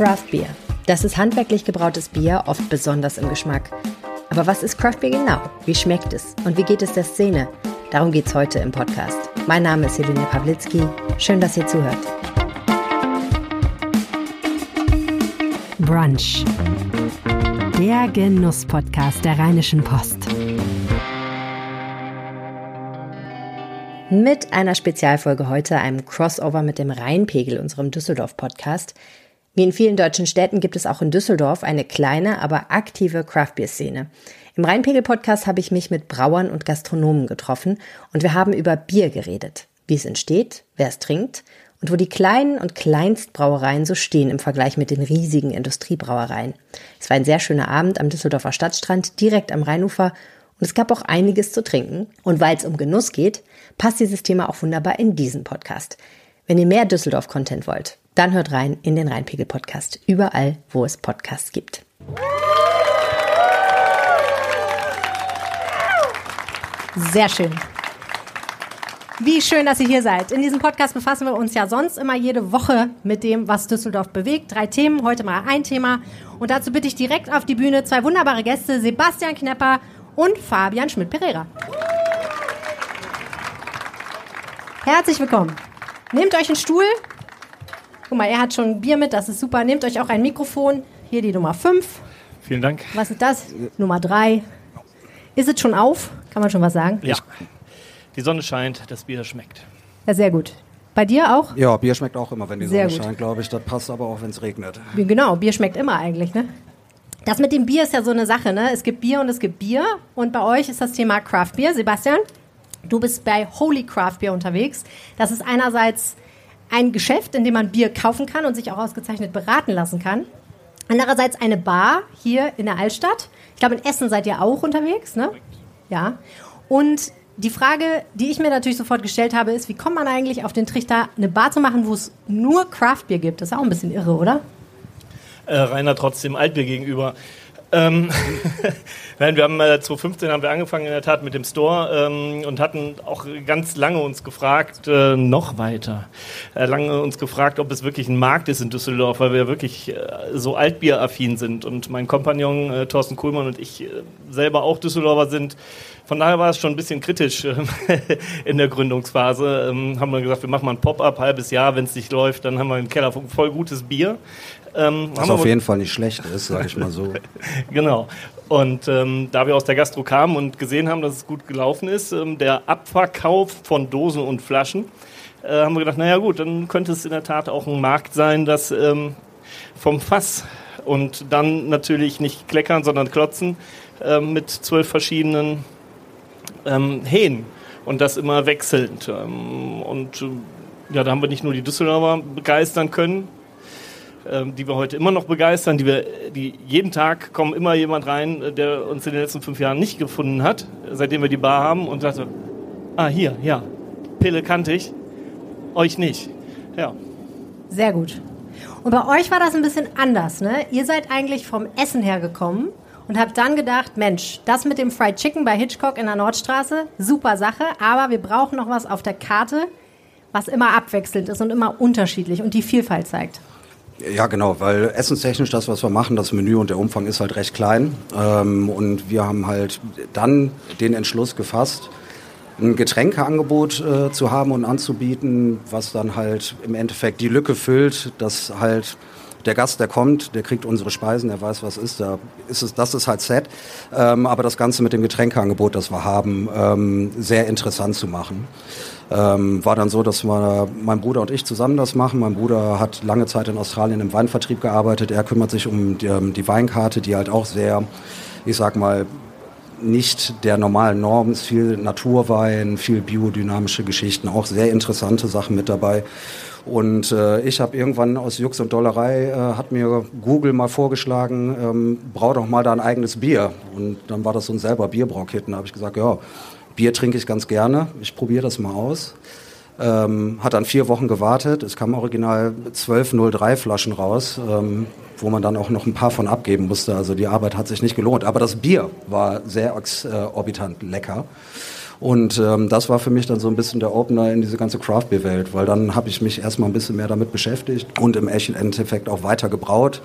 Craft Beer. Das ist handwerklich gebrautes Bier, oft besonders im Geschmack. Aber was ist Craft Beer genau? Wie schmeckt es? Und wie geht es der Szene? Darum geht es heute im Podcast. Mein Name ist Helene Pawlitzki. Schön, dass ihr zuhört. Brunch. Der Genuss-Podcast der Rheinischen Post. Mit einer Spezialfolge heute, einem Crossover mit dem Rheinpegel, unserem Düsseldorf-Podcast. Wie in vielen deutschen Städten gibt es auch in Düsseldorf eine kleine, aber aktive Craftbeer-Szene. Im Rheinpegel-Podcast habe ich mich mit Brauern und Gastronomen getroffen und wir haben über Bier geredet. Wie es entsteht, wer es trinkt und wo die kleinen und Kleinstbrauereien so stehen im Vergleich mit den riesigen Industriebrauereien. Es war ein sehr schöner Abend am Düsseldorfer Stadtstrand, direkt am Rheinufer und es gab auch einiges zu trinken. Und weil es um Genuss geht, passt dieses Thema auch wunderbar in diesen Podcast. Wenn ihr mehr Düsseldorf-Content wollt, dann hört rein in den Rheinpegel-Podcast, überall, wo es Podcasts gibt. Sehr schön. Wie schön, dass ihr hier seid. In diesem Podcast befassen wir uns ja sonst immer jede Woche mit dem, was Düsseldorf bewegt. Drei Themen, heute mal ein Thema. Und dazu bitte ich direkt auf die Bühne zwei wunderbare Gäste, Sebastian Knepper und Fabian Schmidt-Pereira. Herzlich willkommen. Nehmt euch einen Stuhl. Guck mal, er hat schon ein Bier mit, das ist super. Nehmt euch auch ein Mikrofon. Hier die Nummer 5. Vielen Dank. Was ist das? Nummer 3. Ist es schon auf? Kann man schon was sagen? Ja. Die Sonne scheint, das Bier schmeckt. Ja, sehr gut. Bei dir auch? Ja, Bier schmeckt auch immer, wenn die Sehr Sonne gut. scheint, glaube ich. Das passt aber auch, wenn es regnet. Genau, Bier schmeckt immer eigentlich, ne? Das mit dem Bier ist ja so eine Sache, ne? Es gibt Bier und es gibt Bier. Und bei euch ist das Thema Craft Beer. Sebastian, du bist bei Holy Craft Beer unterwegs. Das ist einerseits ein Geschäft, in dem man Bier kaufen kann und sich auch ausgezeichnet beraten lassen kann. Andererseits eine Bar hier in der Altstadt. Ich glaube, in Essen seid ihr auch unterwegs, ne? Ja. Und die Frage, die ich mir natürlich sofort gestellt habe, ist, wie kommt man eigentlich auf den Trichter, eine Bar zu machen, wo es nur Craft Beer gibt? Das ist auch ein bisschen irre, oder? Äh, Rainer trotzdem Altbier gegenüber. Ähm, Nein, wir haben äh, 2015 haben wir angefangen in der Tat mit dem Store ähm, und hatten auch ganz lange uns gefragt, äh, noch weiter, äh, lange uns gefragt, ob es wirklich ein Markt ist in Düsseldorf, weil wir wirklich äh, so altbieraffin sind und mein Kompagnon äh, Thorsten Kuhlmann und ich äh, selber auch Düsseldorfer sind. Von daher war es schon ein bisschen kritisch äh, in der Gründungsphase. Ähm, haben wir gesagt, wir machen mal ein Pop-up, halbes Jahr, wenn es nicht läuft, dann haben wir im Keller voll gutes Bier. Ähm, Was auf jeden Fall nicht schlecht ist, sage ich mal so. Genau. Und ähm, da wir aus der Gastro kamen und gesehen haben, dass es gut gelaufen ist, ähm, der Abverkauf von Dosen und Flaschen, äh, haben wir gedacht, naja gut, dann könnte es in der Tat auch ein Markt sein, das ähm, vom Fass und dann natürlich nicht kleckern, sondern klotzen ähm, mit zwölf verschiedenen ähm, Hähnen und das immer wechselnd. Ähm, und äh, ja, da haben wir nicht nur die Düsseldorfer begeistern können, die wir heute immer noch begeistern, die wir, die jeden Tag kommen immer jemand rein, äh, der uns in den letzten fünf Jahren nicht gefunden hat, seitdem wir die Bar haben und sagte, ah hier, ja, Pille kannte ich, euch nicht. Ja. Sehr gut. Und bei euch war das ein bisschen anders, ne? Ihr seid eigentlich vom Essen her gekommen und habt dann gedacht, Mensch, das mit dem Fried Chicken bei Hitchcock in der Nordstraße, super Sache, aber wir brauchen noch was auf der Karte, was immer abwechselnd ist und immer unterschiedlich und die Vielfalt zeigt. Ja, genau, weil essenstechnisch das, was wir machen, das Menü und der Umfang ist halt recht klein. Ähm, und wir haben halt dann den Entschluss gefasst, ein Getränkeangebot äh, zu haben und anzubieten, was dann halt im Endeffekt die Lücke füllt, dass halt der Gast, der kommt, der kriegt unsere Speisen, der weiß, was ist, da ist es, das ist halt set. Ähm, aber das Ganze mit dem Getränkeangebot, das wir haben, ähm, sehr interessant zu machen. Ähm, war dann so, dass wir, mein Bruder und ich zusammen das machen. Mein Bruder hat lange Zeit in Australien im Weinvertrieb gearbeitet. Er kümmert sich um die, ähm, die Weinkarte, die halt auch sehr, ich sag mal, nicht der normalen Norm ist viel Naturwein, viel biodynamische Geschichten, auch sehr interessante Sachen mit dabei. Und äh, ich habe irgendwann aus Jux und Dollerei, äh, hat mir Google mal vorgeschlagen, ähm, brau doch mal da ein eigenes Bier. Und dann war das so ein selber Bierbraukit. Da habe ich gesagt, ja, Bier trinke ich ganz gerne, ich probiere das mal aus. Ähm, hat dann vier Wochen gewartet. Es kamen original 1203 Flaschen raus, ähm, wo man dann auch noch ein paar von abgeben musste. Also die Arbeit hat sich nicht gelohnt. Aber das Bier war sehr exorbitant lecker. Und ähm, das war für mich dann so ein bisschen der Opener in diese ganze Craft Beer Welt, weil dann habe ich mich erstmal ein bisschen mehr damit beschäftigt und im Endeffekt auch weiter gebraut.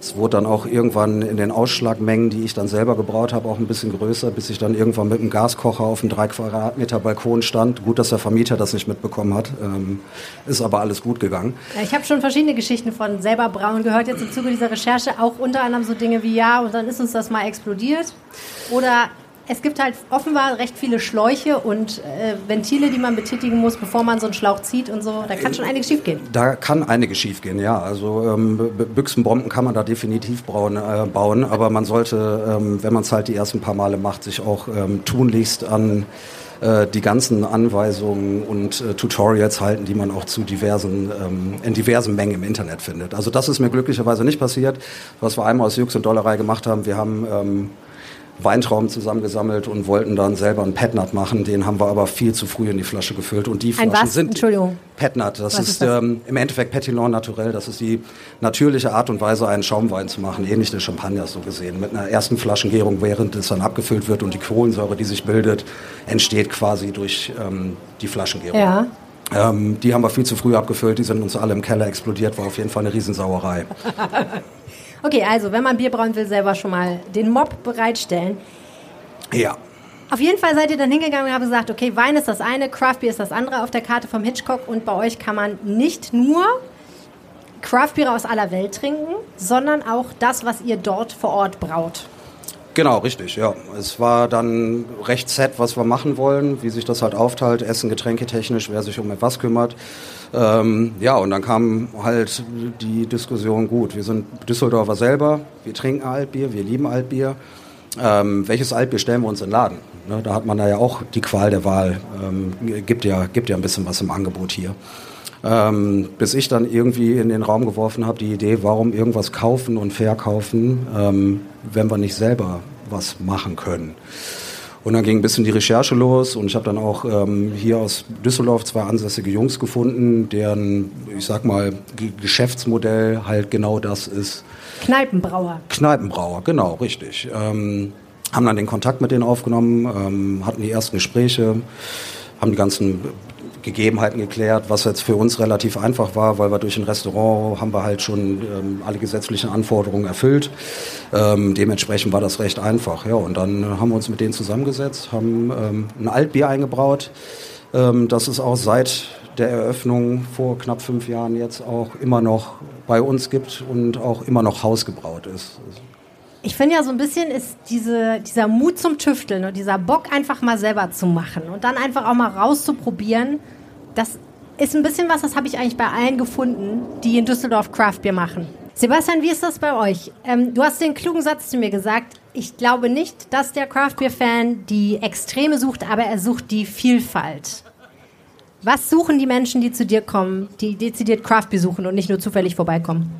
Es wurde dann auch irgendwann in den Ausschlagmengen, die ich dann selber gebraut habe, auch ein bisschen größer, bis ich dann irgendwann mit einem Gaskocher auf einem drei Quadratmeter Balkon stand. Gut, dass der Vermieter das nicht mitbekommen hat, ähm, ist aber alles gut gegangen. Ich habe schon verschiedene Geschichten von selber brauen gehört, jetzt im Zuge dieser Recherche, auch unter anderem so Dinge wie ja, und dann ist uns das mal explodiert. Oder es gibt halt offenbar recht viele Schläuche und äh, Ventile, die man betätigen muss, bevor man so einen Schlauch zieht und so. Da kann schon einiges schiefgehen. Da kann einiges schiefgehen, ja. Also ähm, Büchsenbomben kann man da definitiv bauen, äh, bauen aber man sollte, ähm, wenn man es halt die ersten paar Male macht, sich auch ähm, tunlichst an äh, die ganzen Anweisungen und äh, Tutorials halten, die man auch zu diversen, ähm, in diversen Mengen im Internet findet. Also das ist mir glücklicherweise nicht passiert. Was wir einmal aus Jux und Dollerei gemacht haben, wir haben ähm, Weintrauben zusammengesammelt und wollten dann selber einen Petnat machen. Den haben wir aber viel zu früh in die Flasche gefüllt. Und die Ein Flaschen was? sind Entschuldigung. Petnat. Das Was ist, ist das? Ähm, im Endeffekt Petillon naturell. Das ist die natürliche Art und Weise, einen Schaumwein zu machen, ähnlich des Champagners so gesehen. Mit einer ersten Flaschengärung, während es dann abgefüllt wird und die Kohlensäure, die sich bildet, entsteht quasi durch ähm, die Flaschengärung. Ja. Ähm, die haben wir viel zu früh abgefüllt. Die sind uns alle im Keller explodiert. War auf jeden Fall eine Riesensauerei. Okay, also wenn man Bier brauen will, selber schon mal den Mob bereitstellen. Ja. Auf jeden Fall seid ihr dann hingegangen und habt gesagt, okay, Wein ist das eine, Craft Beer ist das andere auf der Karte vom Hitchcock und bei euch kann man nicht nur Craft Beer aus aller Welt trinken, sondern auch das, was ihr dort vor Ort braut. Genau, richtig, ja. Es war dann recht set, was wir machen wollen, wie sich das halt aufteilt, Essen, Getränke technisch, wer sich um etwas kümmert. Ähm, ja, und dann kam halt die Diskussion, gut, wir sind Düsseldorfer selber, wir trinken Altbier, wir lieben Altbier. Ähm, welches Altbier stellen wir uns in den Laden? Ne, da hat man da ja auch die Qual der Wahl. Ähm, gibt, ja, gibt ja ein bisschen was im Angebot hier. Ähm, bis ich dann irgendwie in den Raum geworfen habe, die Idee, warum irgendwas kaufen und verkaufen, ähm, wenn wir nicht selber was machen können. Und dann ging ein bisschen die Recherche los und ich habe dann auch ähm, hier aus Düsseldorf zwei ansässige Jungs gefunden, deren, ich sag mal, G Geschäftsmodell halt genau das ist. Kneipenbrauer. Kneipenbrauer, genau, richtig. Ähm, haben dann den Kontakt mit denen aufgenommen, ähm, hatten die ersten Gespräche, haben die ganzen Gegebenheiten geklärt, was jetzt für uns relativ einfach war, weil wir durch ein Restaurant haben wir halt schon ähm, alle gesetzlichen Anforderungen erfüllt. Ähm, dementsprechend war das recht einfach. Ja, und dann haben wir uns mit denen zusammengesetzt, haben ähm, ein Altbier eingebraut. Ähm, das es auch seit der Eröffnung vor knapp fünf Jahren jetzt auch immer noch bei uns gibt und auch immer noch hausgebraut ist. Ich finde ja so ein bisschen ist diese, dieser Mut zum Tüfteln und dieser Bock einfach mal selber zu machen und dann einfach auch mal rauszuprobieren, das ist ein bisschen was, das habe ich eigentlich bei allen gefunden, die in Düsseldorf Craft Beer machen. Sebastian, wie ist das bei euch? Ähm, du hast den klugen Satz zu mir gesagt. Ich glaube nicht, dass der Craft Beer Fan die Extreme sucht, aber er sucht die Vielfalt. Was suchen die Menschen, die zu dir kommen, die dezidiert Craft Beer suchen und nicht nur zufällig vorbeikommen?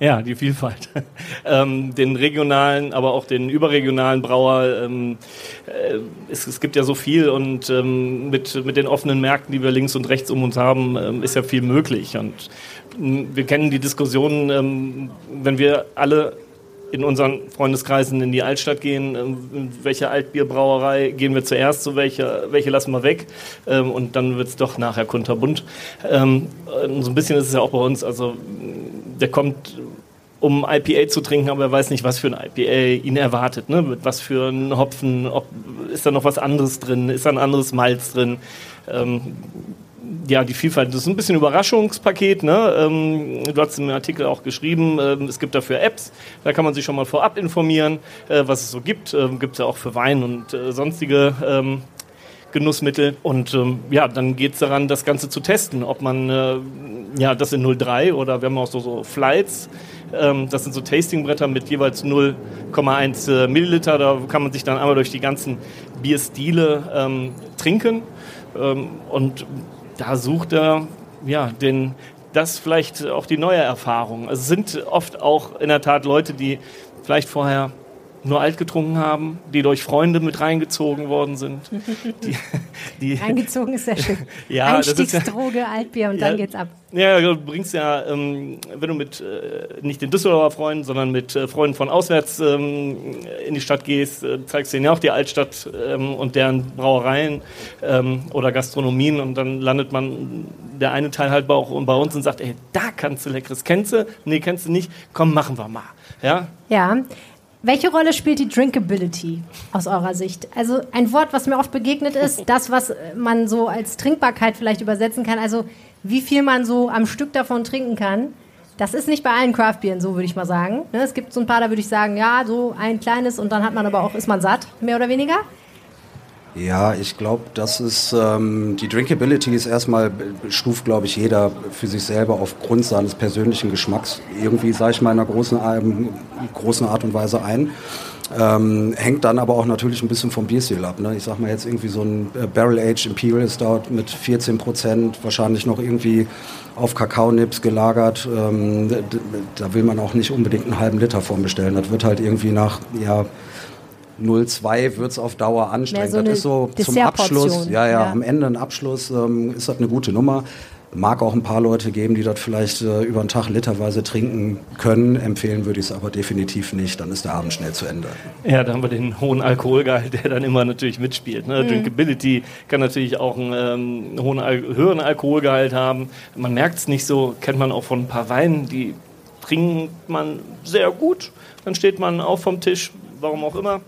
Ja, die Vielfalt. ähm, den regionalen, aber auch den überregionalen Brauer. Ähm, äh, es, es, gibt ja so viel und ähm, mit, mit den offenen Märkten, die wir links und rechts um uns haben, ähm, ist ja viel möglich. Und wir kennen die Diskussionen, ähm, wenn wir alle in unseren Freundeskreisen in die Altstadt gehen, in welche Altbierbrauerei gehen wir zuerst, so welche, welche lassen wir weg ähm, und dann wird es doch nachher kunterbunt. Ähm, so ein bisschen ist es ja auch bei uns, also der kommt um IPA zu trinken, aber er weiß nicht, was für ein IPA ihn erwartet, ne? mit was für ein Hopfen, ob, ist da noch was anderes drin, ist da ein anderes Malz drin. Ähm, ja, die Vielfalt, das ist ein bisschen Überraschungspaket. Ne? Ähm, du hast im Artikel auch geschrieben, ähm, es gibt dafür Apps, da kann man sich schon mal vorab informieren, äh, was es so gibt. Ähm, gibt es ja auch für Wein und äh, sonstige ähm, Genussmittel. Und ähm, ja, dann geht es daran, das Ganze zu testen, ob man äh, ja, das in 0,3 oder wir haben auch so, so Flights. Ähm, das sind so Tastingbretter mit jeweils 0,1 äh, Milliliter. Da kann man sich dann einmal durch die ganzen Bierstile ähm, trinken. Und da sucht er ja den das vielleicht auch die neue Erfahrung. Es sind oft auch in der Tat Leute, die vielleicht vorher nur alt getrunken haben, die durch Freunde mit reingezogen worden sind. Die, die reingezogen ist sehr schön. ja, Einstiegsdroge, ja, Altbier und ja, dann geht's ab. Ja, du bringst ja, ähm, wenn du mit äh, nicht den Düsseldorfer Freunden, sondern mit äh, Freunden von auswärts ähm, in die Stadt gehst, äh, zeigst denen ja auch die Altstadt ähm, und deren Brauereien ähm, oder Gastronomien und dann landet man der eine Teil halt bei, auch bei uns und sagt, ey, da kannst du leckeres, kennst du? Nee, kennst du nicht? Komm, machen wir mal. Ja. Ja. Welche Rolle spielt die Drinkability aus eurer Sicht? Also ein Wort, was mir oft begegnet ist, das, was man so als Trinkbarkeit vielleicht übersetzen kann. Also wie viel man so am Stück davon trinken kann. Das ist nicht bei allen Craftbieren so, würde ich mal sagen. Ne, es gibt so ein paar, da würde ich sagen, ja, so ein kleines und dann hat man aber auch, ist man satt, mehr oder weniger. Ja, ich glaube, das ist ähm, die Drinkability ist erstmal stuft, glaube ich, jeder für sich selber aufgrund seines persönlichen Geschmacks irgendwie, sage ich mal, in einer großen, ähm, großen Art und Weise ein. Ähm, hängt dann aber auch natürlich ein bisschen vom Bierstil ab. Ne? Ich sag mal jetzt irgendwie so ein äh, Barrel Age Imperial Stout mit 14 Prozent, wahrscheinlich noch irgendwie auf Kakaonips gelagert. Ähm, da will man auch nicht unbedingt einen halben Liter von bestellen. Das wird halt irgendwie nach, ja, 0,2 wird es auf Dauer anstrengend. So das ist so zum Abschluss, ja, ja, ja, am Ende ein Abschluss ähm, ist das eine gute Nummer. Mag auch ein paar Leute geben, die das vielleicht äh, über einen Tag literweise trinken können. Empfehlen würde ich es aber definitiv nicht. Dann ist der Abend schnell zu Ende. Ja, da haben wir den hohen Alkoholgehalt, der dann immer natürlich mitspielt. Ne? Mhm. Drinkability kann natürlich auch einen ähm, hohen, höheren Alkoholgehalt haben. Man merkt es nicht so, kennt man auch von ein paar Weinen, die trinkt man sehr gut. Dann steht man auf vom Tisch, warum auch immer.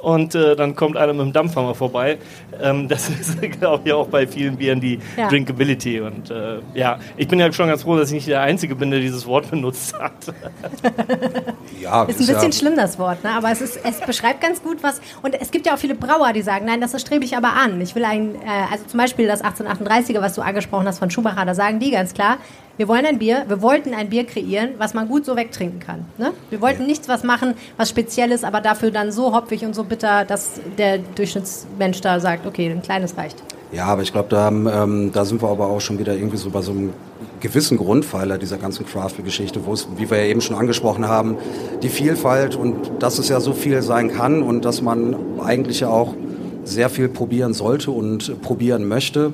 Und äh, dann kommt einer mit dem Dampfhammer vorbei. Ähm, das ist, glaube ich, auch bei vielen Bieren die ja. Drinkability. Und äh, ja, ich bin ja schon ganz froh, dass ich nicht der Einzige bin, der dieses Wort benutzt hat. ja, ist ein bisschen ja schlimm, das Wort, ne? aber es, ist, es beschreibt ganz gut was. Und es gibt ja auch viele Brauer, die sagen, nein, das strebe ich aber an. Ich will ein, äh, also zum Beispiel das 1838er, was du angesprochen hast von Schumacher, da sagen die ganz klar, wir wollen ein Bier, wir wollten ein Bier kreieren, was man gut so wegtrinken kann. Ne? Wir wollten ja. nichts was machen, was Spezielles, aber dafür dann so hopfig und so bitter, dass der Durchschnittsmensch da sagt, okay, ein kleines reicht. Ja, aber ich glaube, da, ähm, da sind wir aber auch schon wieder irgendwie so bei so einem gewissen Grundpfeiler dieser ganzen Craft-Geschichte, wo es, wie wir ja eben schon angesprochen haben, die Vielfalt und dass es ja so viel sein kann und dass man eigentlich ja auch sehr viel probieren sollte und probieren möchte.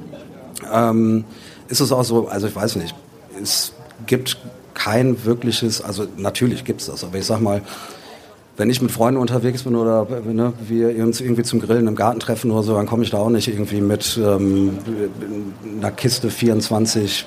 Ähm, ist es auch so, also ich weiß nicht, es gibt kein wirkliches, also natürlich gibt es das, aber ich sag mal, wenn ich mit Freunden unterwegs bin oder ne, wir uns irgendwie zum Grillen im Garten treffen oder so, dann komme ich da auch nicht irgendwie mit ähm, einer Kiste 24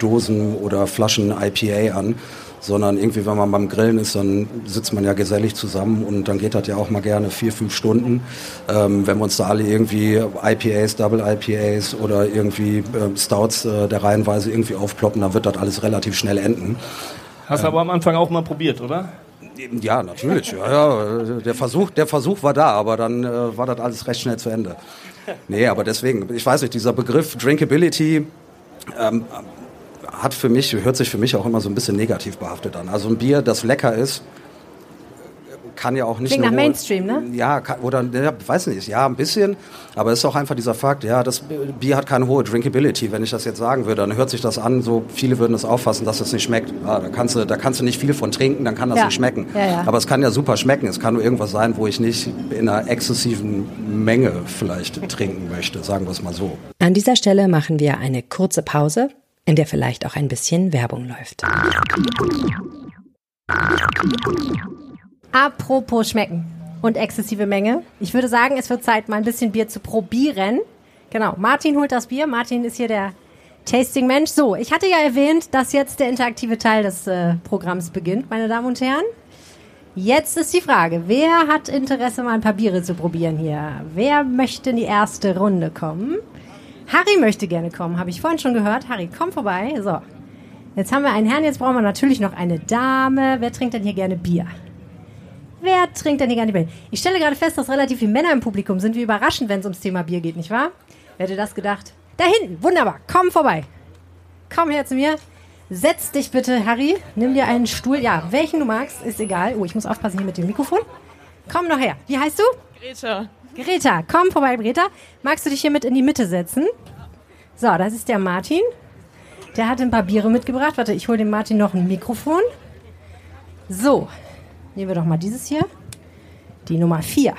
Dosen oder Flaschen IPA an, sondern irgendwie, wenn man beim Grillen ist, dann sitzt man ja gesellig zusammen und dann geht das ja auch mal gerne vier, fünf Stunden. Ähm, wenn wir uns da alle irgendwie IPAs, Double IPAs oder irgendwie äh, Stouts äh, der Reihenweise irgendwie aufploppen, dann wird das alles relativ schnell enden. Hast du ähm, aber am Anfang auch mal probiert, oder? Ja, natürlich. Ja, ja. Der, Versuch, der Versuch war da, aber dann äh, war das alles recht schnell zu Ende. Nee, aber deswegen, ich weiß nicht, dieser Begriff Drinkability ähm, hat für mich, hört sich für mich auch immer so ein bisschen negativ behaftet an. Also ein Bier, das lecker ist, kann ja auch nicht Klingt nach Mainstream, ne? Ja, kann, oder ja, weiß nicht, ja, ein bisschen, aber es ist auch einfach dieser Fakt, ja, das Bier hat keine hohe Drinkability. Wenn ich das jetzt sagen würde, dann hört sich das an, so viele würden es auffassen, dass es nicht schmeckt. Ja, da kannst du, da kannst du nicht viel von trinken, dann kann das ja. nicht schmecken. Ja, ja. Aber es kann ja super schmecken. Es kann nur irgendwas sein, wo ich nicht in einer exzessiven Menge vielleicht trinken möchte, sagen wir es mal so. An dieser Stelle machen wir eine kurze Pause in der vielleicht auch ein bisschen Werbung läuft. Apropos schmecken und exzessive Menge. Ich würde sagen, es wird Zeit, mal ein bisschen Bier zu probieren. Genau, Martin holt das Bier. Martin ist hier der Tasting-Mensch. So, ich hatte ja erwähnt, dass jetzt der interaktive Teil des äh, Programms beginnt, meine Damen und Herren. Jetzt ist die Frage, wer hat Interesse, mal ein paar Biere zu probieren hier? Wer möchte in die erste Runde kommen? Harry möchte gerne kommen, habe ich vorhin schon gehört. Harry, komm vorbei. So. Jetzt haben wir einen Herrn, jetzt brauchen wir natürlich noch eine Dame. Wer trinkt denn hier gerne Bier? Wer trinkt denn hier gerne Bier? Ich stelle gerade fest, dass relativ viele Männer im Publikum sind. Wie überraschend, wenn es ums Thema Bier geht, nicht wahr? Wer hätte das gedacht? Da hinten, wunderbar. Komm vorbei. Komm her zu mir. Setz dich bitte, Harry. Nimm dir einen Stuhl. Ja, welchen du magst, ist egal. Oh, ich muss aufpassen hier mit dem Mikrofon. Komm noch her. Wie heißt du? Greta. Greta, komm vorbei, Greta. Magst du dich hier mit in die Mitte setzen? So, das ist der Martin. Der hat ein paar Biere mitgebracht. Warte, ich hole dem Martin noch ein Mikrofon. So, nehmen wir doch mal dieses hier. die Nummer vier.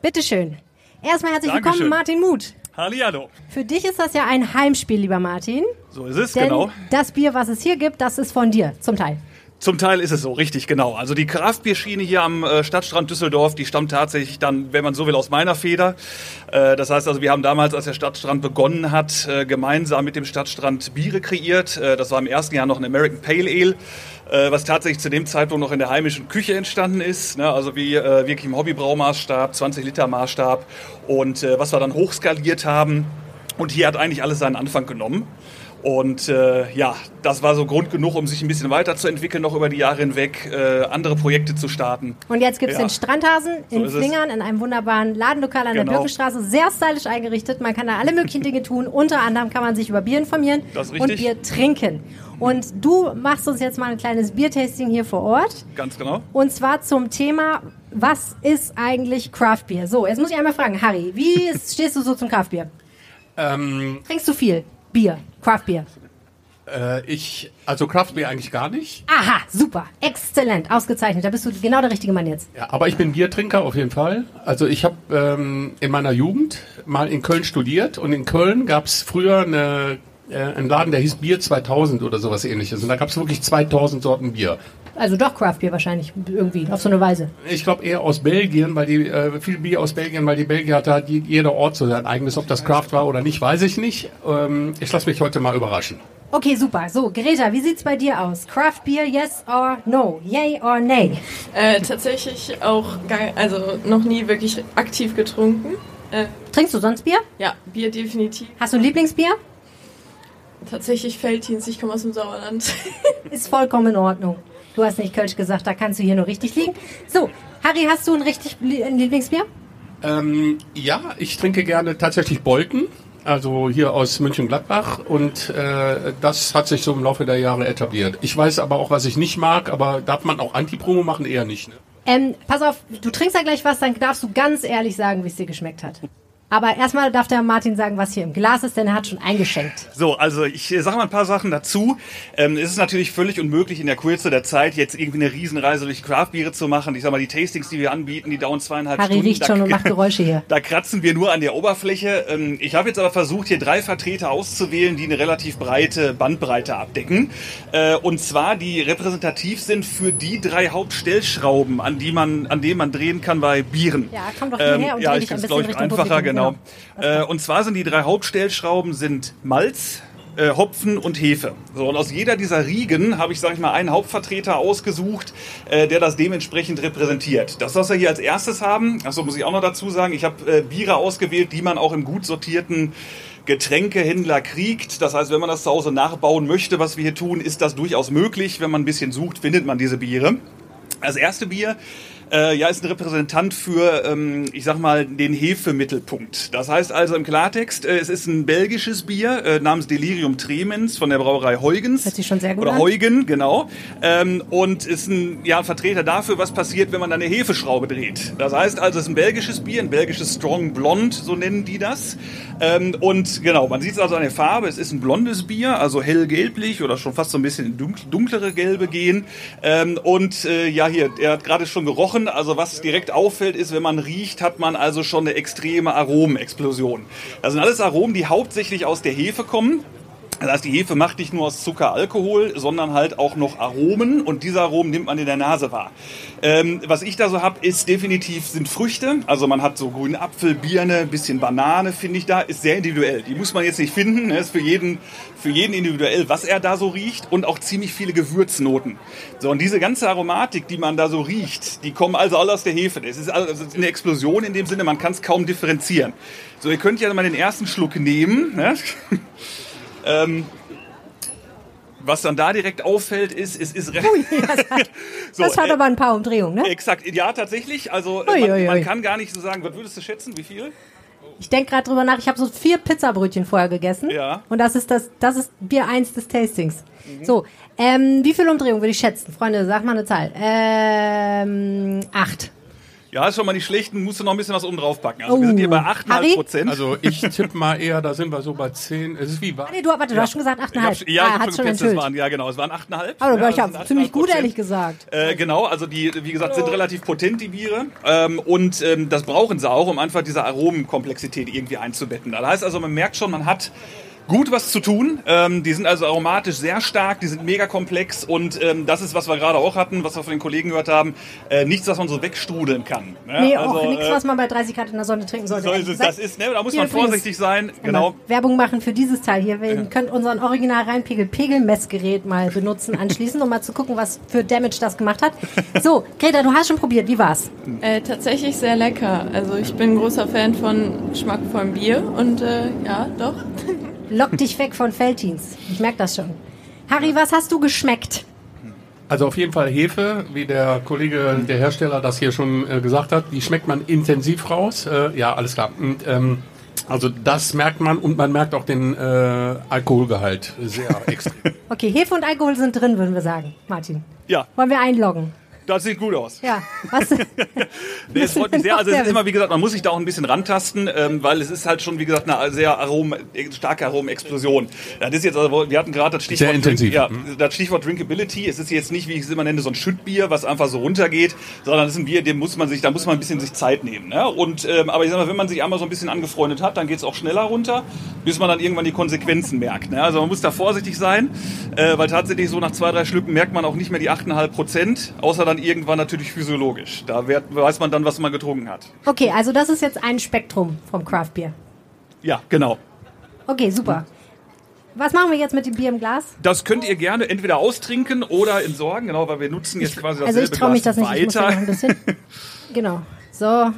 Bitteschön. Erstmal herzlich Dankeschön. willkommen, Martin Muth. Hallihallo. Für dich ist das ja ein Heimspiel, lieber Martin. So ist es, Denn genau. das Bier, was es hier gibt, das ist von dir, zum Teil. Zum Teil ist es so, richtig, genau. Also die Kraftbierschiene hier am äh, Stadtstrand Düsseldorf, die stammt tatsächlich dann, wenn man so will, aus meiner Feder. Äh, das heißt also, wir haben damals, als der Stadtstrand begonnen hat, äh, gemeinsam mit dem Stadtstrand Biere kreiert. Das war im ersten Jahr noch ein American Pale Ale, was tatsächlich zu dem Zeitpunkt noch in der heimischen Küche entstanden ist. Ne? Also wie wirklich im Hobbybraumaßstab, 20 Liter Maßstab und was wir dann hochskaliert haben. Und hier hat eigentlich alles seinen Anfang genommen. Und äh, ja, das war so Grund genug, um sich ein bisschen weiterzuentwickeln, noch über die Jahre hinweg, äh, andere Projekte zu starten. Und jetzt gibt es Ja. den Strandhasen in So. Flingern in einem wunderbaren Ladenlokal an der Genau. Birkenstraße. Sehr stylisch eingerichtet. Man kann da alle möglichen Dinge tun. Unter anderem kann man sich über Bier informieren Das ist und. Bier trinken. Und du machst uns jetzt mal ein kleines Biertasting hier vor Ort. Ganz genau. Und zwar zum Thema, was ist eigentlich Craft Beer? So, jetzt muss ich einmal fragen, Harry, wie stehst du so zum Craft Beer? Ähm, Trinkst du viel Bier, Craft Beer? äh, ich, also Craft Beer eigentlich gar nicht. Aha, super, exzellent, ausgezeichnet. Da bist du genau der richtige Mann jetzt. Ja, aber ich bin Biertrinker auf jeden Fall. Also ich habe ähm, in meiner Jugend mal in Köln studiert und in Köln gab es früher eine, äh, einen Laden, der hieß Bier 2000 oder sowas ähnliches. Und da gab es wirklich 2000 Sorten Bier. Also doch Craft Beer wahrscheinlich irgendwie, auf so eine Weise. Ich glaube eher aus Belgien, weil die äh, viel Bier aus Belgien, weil die Belgier hat da die, jeder Ort so sein eigenes. Ob das Craft war oder nicht, weiß ich nicht. Ähm, ich lasse mich heute mal überraschen. Okay, super. So, Greta, wie sieht's bei dir aus? Craft Beer, yes or no? Yay or nay? Äh, tatsächlich auch gar, also noch nie wirklich aktiv getrunken. Äh, Trinkst du sonst Bier? ja, Bier definitiv. Hast du ein Lieblingsbier? Tatsächlich Felddienst, ich komme aus dem Sauerland. Ist vollkommen in Ordnung. Du hast nicht Kölsch gesagt, da kannst du hier nur richtig liegen. So, Harry, hast du ein richtig ein Lieblingsbier? Ähm, ja, ich trinke gerne tatsächlich Bolken, also hier aus München-Gladbach und äh, das hat sich so im Laufe der Jahre etabliert. Ich weiß aber auch, was ich nicht mag, aber darf man auch Anti-Promo machen? Eher nicht. Ne? Ähm, pass auf, du trinkst ja gleich was, dann darfst du ganz ehrlich sagen, wie es dir geschmeckt hat. Aber erstmal darf der Martin sagen, was hier im Glas ist, denn er hat schon eingeschenkt. So, also ich sage mal ein paar Sachen dazu. Ähm, es ist natürlich völlig unmöglich in der Kürze der Zeit jetzt irgendwie eine Riesenreise durch Craftbiere zu machen. Ich sag mal, die Tastings, die wir anbieten, die dauern zweieinhalb Harry Stunden. riecht Da- schon und macht Geräusche hier. Da kratzen wir nur an der Oberfläche. Ähm, Ich habe jetzt aber versucht, hier drei Vertreter auszuwählen, die eine relativ breite Bandbreite abdecken. Äh, Und zwar, die repräsentativ sind für die drei Hauptstellschrauben, an, die man, an denen man drehen kann bei Bieren. Ja, komm doch hierher und ja, ich dich ein bisschen Richtung einfacher, Publikum, genau. Genau. Äh, Und zwar sind die drei Hauptstellschrauben sind Malz, äh, Hopfen und Hefe. So, und aus jeder dieser Riegen habe ich, sage ich mal, einen Hauptvertreter ausgesucht, äh, der das dementsprechend repräsentiert. Das, was wir hier als erstes haben, achso, muss ich auch noch dazu sagen, ich habe äh, Biere ausgewählt, die man auch im gut sortierten Getränkehändler kriegt. Das heißt, wenn man das zu Hause nachbauen möchte, was wir hier tun, ist das durchaus möglich. Wenn man ein bisschen sucht, findet man diese Biere. Das erste Bier äh, ja, ist ein Repräsentant für, ähm, ich sag mal, den Hefemittelpunkt. Das heißt also im Klartext, äh, es ist ein belgisches Bier äh, namens Delirium Tremens von der Brauerei Huygens. Hört sich schon sehr gut Oder an. Huygen, genau. Ähm, und ist ein, ja, ein Vertreter dafür, was passiert, wenn man eine Hefeschraube dreht. Das heißt also, es ist ein belgisches Bier, ein belgisches Strong Blond, so nennen die das. Ähm, und genau, man sieht es also an der Farbe, es ist ein blondes Bier, also hellgelblich oder schon fast so ein bisschen in dunkl- dunklere Gelbe gehen. Ähm, und äh, ja, hier, er hat gerade schon gerochen. Also was direkt auffällt, ist, wenn man riecht, hat man also schon eine extreme Aromenexplosion. Das sind alles Aromen, die hauptsächlich aus der Hefe kommen. Das heißt, die Hefe macht nicht nur aus Zucker Alkohol, sondern halt auch noch Aromen und diese Aromen nimmt man in der Nase wahr. Ähm, was ich da so hab, ist definitiv sind Früchte. Also man hat so grünen Apfel, Birne, bisschen Banane, finde ich da, ist sehr individuell. Die muss man jetzt nicht finden, ne? ist für jeden, für jeden individuell, was er da so riecht und auch ziemlich viele Gewürznoten. So und diese ganze Aromatik, die man da so riecht, die kommen also alle aus der Hefe. Es ist also ist eine Explosion in dem Sinne, man kann es kaum differenzieren. So, ihr könnt ja mal den ersten Schluck nehmen. Ne? Ähm, was dann da direkt auffällt, ist, es ist recht. So, Das hat äh, aber ein paar Umdrehungen, ne? Exakt, ja, tatsächlich. Also Ui, äh, man, ui, ui. man kann gar nicht so sagen, was würdest du schätzen, wie viel? Ich denke gerade drüber nach, ich habe so vier Pizzabrötchen vorher gegessen. Ja. Mhm. Und das ist das, das ist Bier 1 des Tastings. So, ähm, wie viel Umdrehungen würde ich schätzen? Freunde, sag mal eine Zahl. Ähm, acht. Ja, ist schon mal nicht schlecht, musst du noch ein bisschen was oben drauf packen. Also Oh. wir sind hier bei Harry? 8,5 Prozent. Also ich tippe mal eher, da sind wir so bei 10. Es ist wie Ah, nee, du, warte, du hast schon gesagt ich hab, 8,5. ja, ah, ich hab schon gepetzt, das enthüllt. waren, ja genau, es waren 8,5. Aber war ja, ich ja ziemlich gut, 8,5%. ehrlich gesagt. Äh, genau, also die, wie gesagt, sind relativ potent, die Biere. Ähm, und ähm, das brauchen sie auch, um einfach diese Aromenkomplexität irgendwie einzubetten. Das heißt also, man merkt schon, man hat gut was zu tun. Ähm, die sind also aromatisch sehr stark, die sind mega komplex und ähm, das ist, was wir gerade auch hatten, was wir von den Kollegen gehört haben, äh, nichts, was man so wegstrudeln kann. Ne? Nee, also, auch nichts, äh, was man bei 30 Grad in der Sonne trinken sollte. so ist es, das ist, ne, da muss man vorsichtig sein. Genau. Werbung machen für dieses Teil hier. Wir könnt unseren original Reinpegel Pegelmessgerät mal benutzen anschließend, um mal zu gucken, was für Damage das gemacht hat. So, Greta, du hast schon probiert. Wie war's? Äh, tatsächlich sehr lecker. Also ich bin ein großer Fan von geschmackvollem Bier und äh, ja, doch. Lock dich weg von Feltins. Ich merke das schon. Harry, was hast du geschmeckt? Also auf jeden Fall Hefe, wie der Kollege, der Hersteller das hier schon äh, gesagt hat, die schmeckt man intensiv raus. Äh, ja, alles klar. Und, ähm, also das merkt man und man merkt auch den äh, Alkoholgehalt sehr extrem. Okay, Hefe und Alkohol sind drin, würden wir sagen. Martin. Ja, Wollen wir einloggen? Das sieht gut aus. Ja. Was? Nee, es freut mich sehr. Also es ist immer, wie gesagt, man muss sich da auch ein bisschen rantasten, ähm, weil es ist halt schon, wie gesagt, eine sehr Arom, starke Aromenexplosion. Das ist jetzt, also, wir hatten gerade das Stichwort, Sehr intensiv. ja, das Stichwort Drinkability. Es ist jetzt nicht, wie ich es immer nenne, so ein Schüttbier, was einfach so runtergeht, sondern es ist ein Bier, dem muss man sich, da muss man ein bisschen sich Zeit nehmen. Ne? Und ähm, aber ich sag mal, wenn man sich einmal so ein bisschen angefreundet hat, dann geht es auch schneller runter, bis man dann irgendwann die Konsequenzen merkt. Ne? Also man muss da vorsichtig sein, äh, weil tatsächlich so nach zwei, drei Schlücken merkt man auch nicht mehr die 8,5 Prozent, außer dann irgendwann natürlich physiologisch. Da wird, weiß man dann, was man getrunken hat. Okay, also das ist jetzt ein Spektrum vom Craft Beer. Ja, genau. Okay, super. Was machen wir jetzt mit dem Bier im Glas? Das könnt ihr gerne entweder austrinken oder entsorgen, genau, weil wir nutzen jetzt quasi dasselbe Also ich traue mich das nicht. Ich muss ja noch weiter. ein bisschen. Genau. So,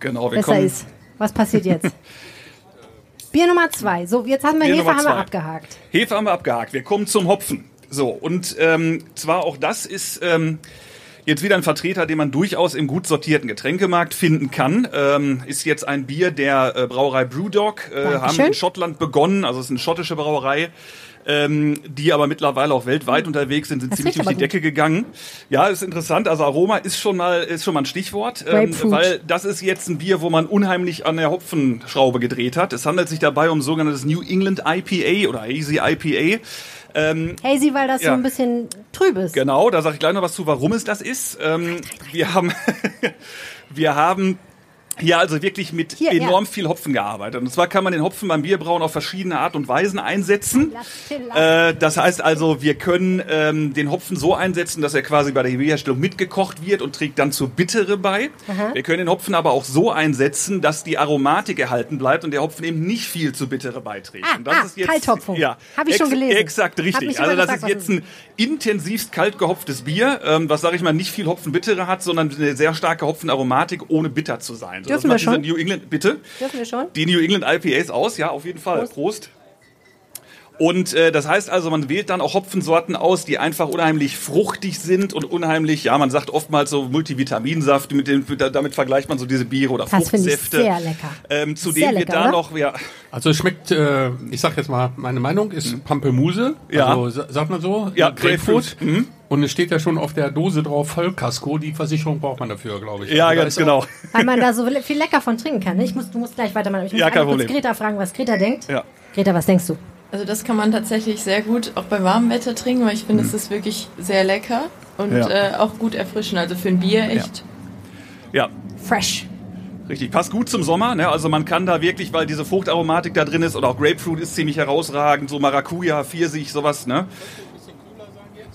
genau, wir besser kommen. ist. Was passiert jetzt? Bier Nummer zwei. So, jetzt haben wir Bier Hefe haben wir abgehakt. Hefe haben wir abgehakt. Wir kommen zum Hopfen. So, und ähm, zwar auch das ist ähm, jetzt wieder ein Vertreter, den man durchaus im gut sortierten Getränkemarkt finden kann. Ähm, ist jetzt ein Bier der äh, Brauerei Brewdog. Äh, haben in Schottland begonnen, also es ist eine schottische Brauerei. Ähm, die aber mittlerweile auch weltweit unterwegs sind, sind Das ziemlich durch die gut. Decke gegangen. Ja, ist interessant. Also Aroma ist schon mal ist schon mal ein Stichwort, ähm, weil das ist jetzt ein Bier, wo man unheimlich an der Hopfenschraube gedreht hat. Es handelt sich dabei um sogenanntes New England IPA oder Hazy IPA. Ähm, Hazy, weil das so Ja. ein bisschen trüb ist. Genau, da sage ich gleich noch was zu, warum es das ist. Ähm, wir haben, wir haben hier also wirklich mit Hier, enorm ja. viel Hopfen gearbeitet. Und zwar kann man den Hopfen beim Bierbrauen auf verschiedene Art und Weisen einsetzen. Äh, das heißt also, wir können ähm, den Hopfen so einsetzen, dass er quasi bei der Bierherstellung mitgekocht wird und trägt dann zur Bittere bei. Wir können den Hopfen aber auch so einsetzen, dass die Aromatik erhalten bleibt und der Hopfen eben nicht viel zur Bittere beiträgt. Ah, und das ah, ist jetzt, Kalthopfung. Ja, Hab ich schon gelesen. Exakt, richtig. Also das ist jetzt ein intensivst kalt gehopftes Bier, ähm, was sage ich mal nicht viel Hopfenbittere hat, sondern eine sehr starke Hopfenaromatik, ohne bitter zu sein. Dürfen wir schon? New England, bitte? Dürfen wir schon? Die New England IPAs aus, ja, auf jeden Fall. Prost. Und äh, das heißt also, man wählt dann auch Hopfensorten aus, die einfach unheimlich fruchtig sind und unheimlich, ja, man sagt oftmals so Multivitaminsaft, mit dem, damit vergleicht man so diese Biere oder Das finde ich Fruchtsäfte. sehr lecker. Ähm, zudem Sehr da oder? noch, ja, Also es schmeckt, äh, ich sag jetzt mal, meine Meinung ist Pampelmuse. Mhm. Ja. Also sa- sagt man so? Ja, Äh, Grapefruit. Grapefruit. Mhm. Und es steht ja schon auf der Dose drauf Vollkasko. Die Versicherung braucht man dafür, glaube ich. ja, Also ganz genau. auch- Weil man da so viel lecker von trinken kann. ne? Ich muss, du musst gleich weitermachen. Ich muss Ja, kein Problem. Greta fragen, was Greta denkt. Ja. Greta, was denkst du? Also das kann man tatsächlich sehr gut auch bei warmem Wetter trinken, weil ich finde, es ist wirklich sehr lecker und Ja. äh, auch gut erfrischend. Also für ein Bier echt. Ja, Fresh. Richtig, passt gut zum Sommer. Ne? Also man kann da wirklich, weil diese Fruchtaromatik da drin ist oder auch Grapefruit ist ziemlich herausragend, so Maracuja, Pfirsich, sowas. Ne?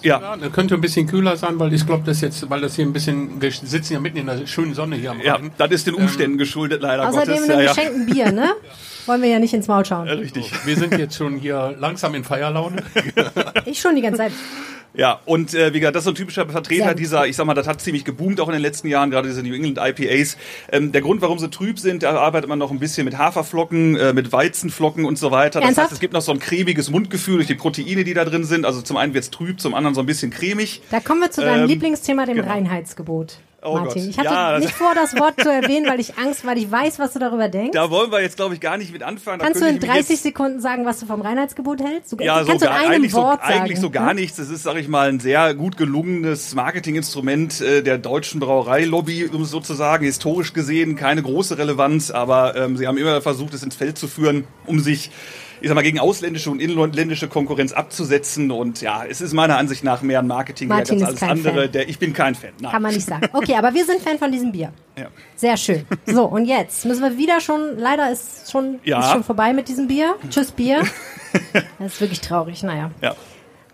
Ja, Ja, könnte ein bisschen kühler sein, weil ich glaube, das jetzt, weil das hier ein bisschen, wir sitzen ja mitten in der schönen Sonne hier am ja, Rhein. das ist den Umständen geschuldet, leider Außerdem Gottes. einem Ja, ja. geschenkten Bier, ne? Wollen wir ja nicht ins Maul schauen. Richtig. Wir sind jetzt schon hier langsam in Feierlaune. Ich schon die ganze Zeit. Ja, und äh, wie gesagt, das ist so ein typischer Vertreter dieser, ich sag mal, das hat ziemlich geboomt auch in den letzten Jahren, gerade diese New England IPAs. Ähm, der Grund, warum sie trüb sind, da arbeitet man noch ein bisschen mit Haferflocken, äh, mit Weizenflocken und so weiter. Das Ernsthaft? heißt, es gibt noch so ein cremiges Mundgefühl durch die Proteine, die da drin sind. Also zum einen wird's trüb, zum anderen so ein bisschen cremig. Da kommen wir zu deinem Ähm, Lieblingsthema, dem genau. Reinheitsgebot. Oh Martin. Gott. Ich hatte Ja, nicht vor, das Wort zu erwähnen, weil ich Angst, weil ich weiß, was du darüber denkst. Da wollen wir jetzt, glaube ich, gar nicht mit anfangen. Da Kannst du in ich mich 30 jetzt- Sekunden sagen, was du vom Reinheitsgebot hältst? Du, Ja, so kannst du in gar, eigentlich, so, Wort sagen. eigentlich so gar nichts. Es ist, sag ich mal, ein sehr gut gelungenes Marketinginstrument äh, der deutschen Brauereilobby, um es so zu sagen. Historisch gesehen keine große Relevanz, aber ähm, sie haben immer versucht, es ins Feld zu führen, um sich ich sag mal, gegen ausländische und inländische Konkurrenz abzusetzen. Und ja, es ist meiner Ansicht nach mehr ein Marketing Martin als alles andere. Der, ich bin kein Fan. Nein. Kann man nicht sagen. Okay, aber wir sind Fan von diesem Bier. Ja. Sehr schön. So, und jetzt müssen wir wieder schon, leider ist schon, Ja. ist schon vorbei mit diesem Bier. Tschüss, Bier. Das ist wirklich traurig, naja. Ja.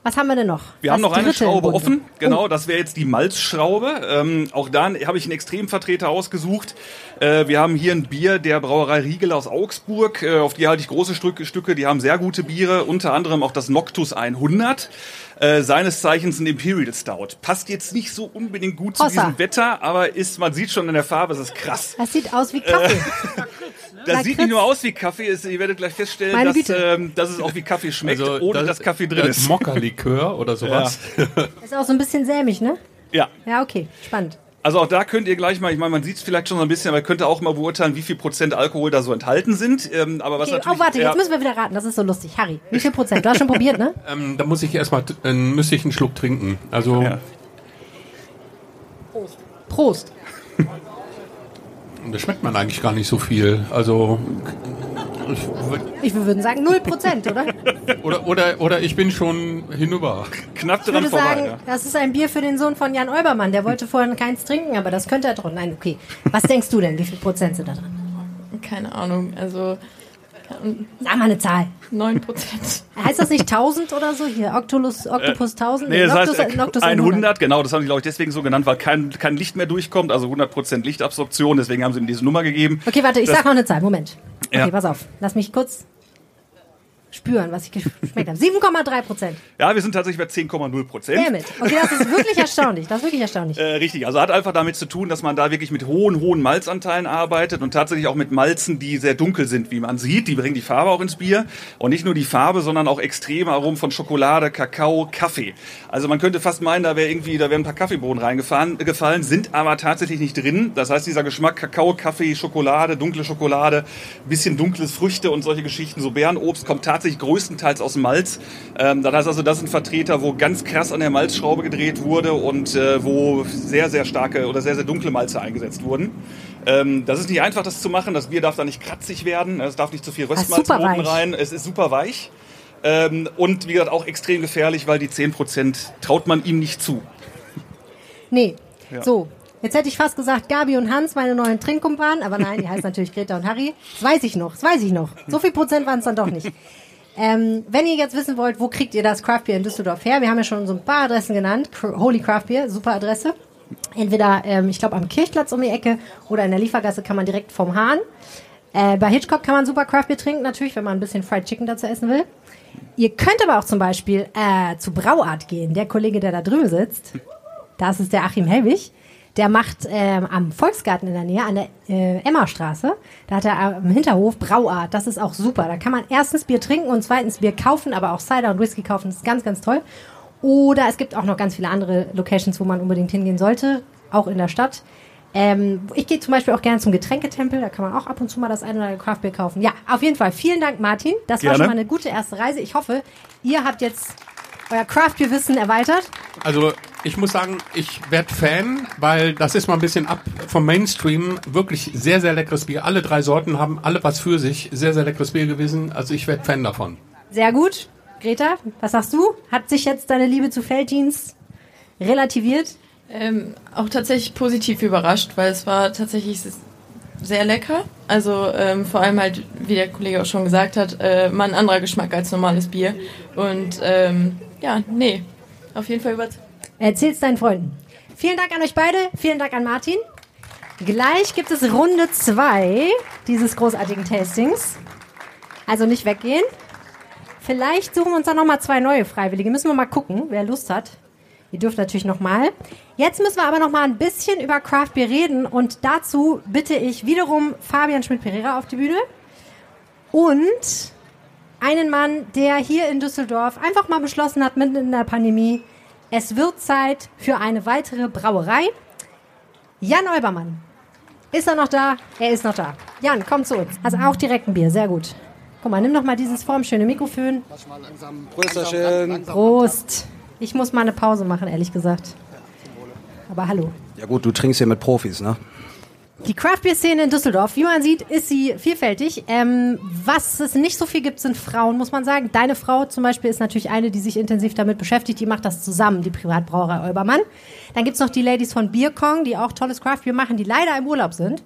Was haben wir denn noch? Wir haben noch eine Schraube offen. Oh, Genau, das wäre jetzt die Malzschraube. Ähm, auch da habe ich einen Extremvertreter ausgesucht. Äh, wir haben hier ein Bier der Brauerei Riegel aus Augsburg. Äh, auf die halte ich große Stücke, Stücke. Die haben sehr gute Biere, unter anderem auch das Noctus 100. Äh, seines Zeichens ein Imperial Stout. Passt jetzt nicht so unbedingt gut zu Hossa. diesem Wetter, aber ist, man sieht schon in der Farbe, es ist krass. Das sieht aus wie Kaffee. Das sieht nicht nur aus wie Kaffee, es, ihr werdet gleich feststellen, Meine dass, ähm, dass es auch wie Kaffee schmeckt, ohne dass Kaffee drin das ist. Mokka-Likör oder sowas. Ist auch so ein bisschen sämig, ne? Ja. Ja, okay. Spannend. Also auch da könnt ihr gleich mal, ich meine, man sieht es vielleicht schon so ein bisschen, aber ihr könnt auch mal beurteilen, wie viel Prozent Alkohol da so enthalten sind. Ähm, aber was Okay, natürlich, oh, warte, ja, jetzt müssen wir wieder raten. Das ist so lustig. Harry, wie viel Prozent? Du hast schon probiert, ne? Ähm, da muss ich erstmal, äh, müsste ich einen Schluck trinken. Also, Ja. Prost. da schmeckt man eigentlich gar nicht so viel. Also, Ich würden sagen 0 Prozent, oder? oder, oder, oder ich bin schon hinüber. knapp Ich dran würde vorbei. sagen, ja. das ist ein Bier für den Sohn von Jan Olbermann. Der wollte vorher keins trinken, aber das könnte er doch. Nein, okay. Was denkst du denn? Wie viel Prozent sind da drin? Keine Ahnung, also Sag mal eine Zahl. 9 Prozent. Heißt das nicht 1000 oder so? Hier, Octolus, Octopus 1000? Nee, das Noctus, heißt äh, Noctus 100, genau, das haben die, glaube ich, deswegen so genannt, weil kein, kein Licht mehr durchkommt, also 100% Lichtabsorption, deswegen haben sie ihm diese Nummer gegeben. Okay, warte, ich Das- sag noch eine Zahl. Moment. Okay, Ja. pass auf. Lass mich kurz spüren, was ich geschmeckt habe. 7,3 Prozent. Ja, wir sind tatsächlich bei 10,0%. Damit. Okay, das ist wirklich erstaunlich. Das ist wirklich erstaunlich. Äh, richtig, also hat einfach damit zu tun, dass man da wirklich mit hohen, hohen Malzanteilen arbeitet und tatsächlich auch mit Malzen, die sehr dunkel sind, wie man sieht. Die bringen die Farbe auch ins Bier. Und nicht nur die Farbe, sondern auch extreme Aromen von Schokolade, Kakao, Kaffee. Also man könnte fast meinen, da wäre irgendwie, da wären ein paar Kaffeebohnen reingefallen, gefallen, sind aber tatsächlich nicht drin. Das heißt, dieser Geschmack Kakao, Kaffee, Schokolade, dunkle Schokolade, bisschen dunkles Früchte und solche Geschichten, so Beerenobst, kommt tatsächlich größtenteils aus dem Malz. Ähm, das heißt also, das sind Vertreter, wo ganz krass an der Malzschraube gedreht wurde und äh, wo sehr, sehr starke oder sehr, sehr dunkle Malze eingesetzt wurden. Ähm, das ist nicht einfach, das zu machen. Das Bier darf da nicht kratzig werden. Es darf nicht zu viel super Röstmalzboden rein. Es ist super weich. Ähm, und wie gesagt, auch extrem gefährlich, weil die 10% traut man ihm nicht zu. Nee. Ja. So. Jetzt hätte ich fast gesagt, Gabi und Hans, meine neuen Trinkkumpanen, aber nein, die heißen natürlich Greta und Harry. Das weiß ich noch, das weiß ich noch. So viel Prozent waren es dann doch nicht. Ähm, wenn ihr jetzt wissen wollt, wo kriegt ihr das Craft Beer in Düsseldorf her? Wir haben ja schon so ein paar Adressen genannt. Holy Craft Beer, super Adresse. Entweder, ähm, ich glaube, am Kirchplatz um die Ecke oder in der Liefergasse kann man direkt vom Hahn. Äh, bei Hitchcock kann man super Craft Beer trinken, natürlich, wenn man ein bisschen Fried Chicken dazu essen will. Ihr könnt aber auch zum Beispiel äh, zu Brauart gehen. Der Kollege, der da drüben sitzt, das ist der Achim Helwig. Der macht ähm, am Volksgarten in der Nähe, an der äh, Emmerstraße, da hat er am Hinterhof Brauart. Das ist auch super. Da kann man erstens Bier trinken und zweitens Bier kaufen, aber auch Cider und Whisky kaufen. Das ist ganz, ganz toll. Oder es gibt auch noch ganz viele andere Locations, wo man unbedingt hingehen sollte, auch in der Stadt. Ähm, ich gehe zum Beispiel auch gerne zum Getränketempel, da kann man auch ab und zu mal das eine oder andere Craftbeer kaufen. Ja, auf jeden Fall. Vielen Dank, Martin. Das war Gerne. schon mal eine gute erste Reise. Ich hoffe, ihr habt jetzt euer Craftbeer-Wissen erweitert. Also ich muss sagen, ich werde Fan, weil das ist mal ein bisschen ab vom Mainstream. Wirklich sehr, sehr leckeres Bier. Alle drei Sorten haben alle was für sich. Sehr, sehr leckeres Bier gewesen. Also ich werde Fan davon. Sehr gut. Greta, was sagst du? Hat sich jetzt deine Liebe zu Felddienst relativiert? Ähm, auch tatsächlich positiv überrascht, weil es war tatsächlich sehr lecker. Also ähm, vor allem halt, wie der Kollege auch schon gesagt hat, äh, mal ein anderer Geschmack als normales Bier. Und ähm, ja, nee, auf jeden Fall überzeugt. Erzähl's deinen Freunden. Vielen Dank an euch beide. Vielen Dank an Martin. Gleich gibt es Runde zwei dieses großartigen Tastings. Also nicht weggehen. Vielleicht suchen wir uns dann nochmal zwei neue Freiwillige. Müssen wir mal gucken, wer Lust hat. Ihr dürft natürlich nochmal. Jetzt müssen wir aber noch mal ein bisschen über Craft Beer reden und dazu bitte ich wiederum Fabian Schmidt-Pereira auf die Bühne und einen Mann, der hier in Düsseldorf einfach mal beschlossen hat, mitten in der Pandemie, es wird Zeit für eine weitere Brauerei. Jan Eubermann. Ist er noch da? Er ist noch da. Jan, komm zu uns. Hast auch direkt ein Bier, sehr gut. Guck mal, nimm noch mal dieses formschöne Mikrofon. Prösterchen. Prost. Ich muss mal eine Pause machen, ehrlich gesagt. Aber hallo. Ja gut, du trinkst hier mit Profis, ne? Die Craft Beer Szene in Düsseldorf, wie man sieht, ist sie vielfältig. Ähm, was es nicht so viel gibt, sind Frauen, muss man sagen. Deine Frau zum Beispiel ist natürlich eine, die sich intensiv damit beschäftigt. Die macht das zusammen, die Privatbrauerei Olbermann. Dann gibt's noch die Ladies von Bierkong, die auch tolles Craft Beer machen, die leider im Urlaub sind.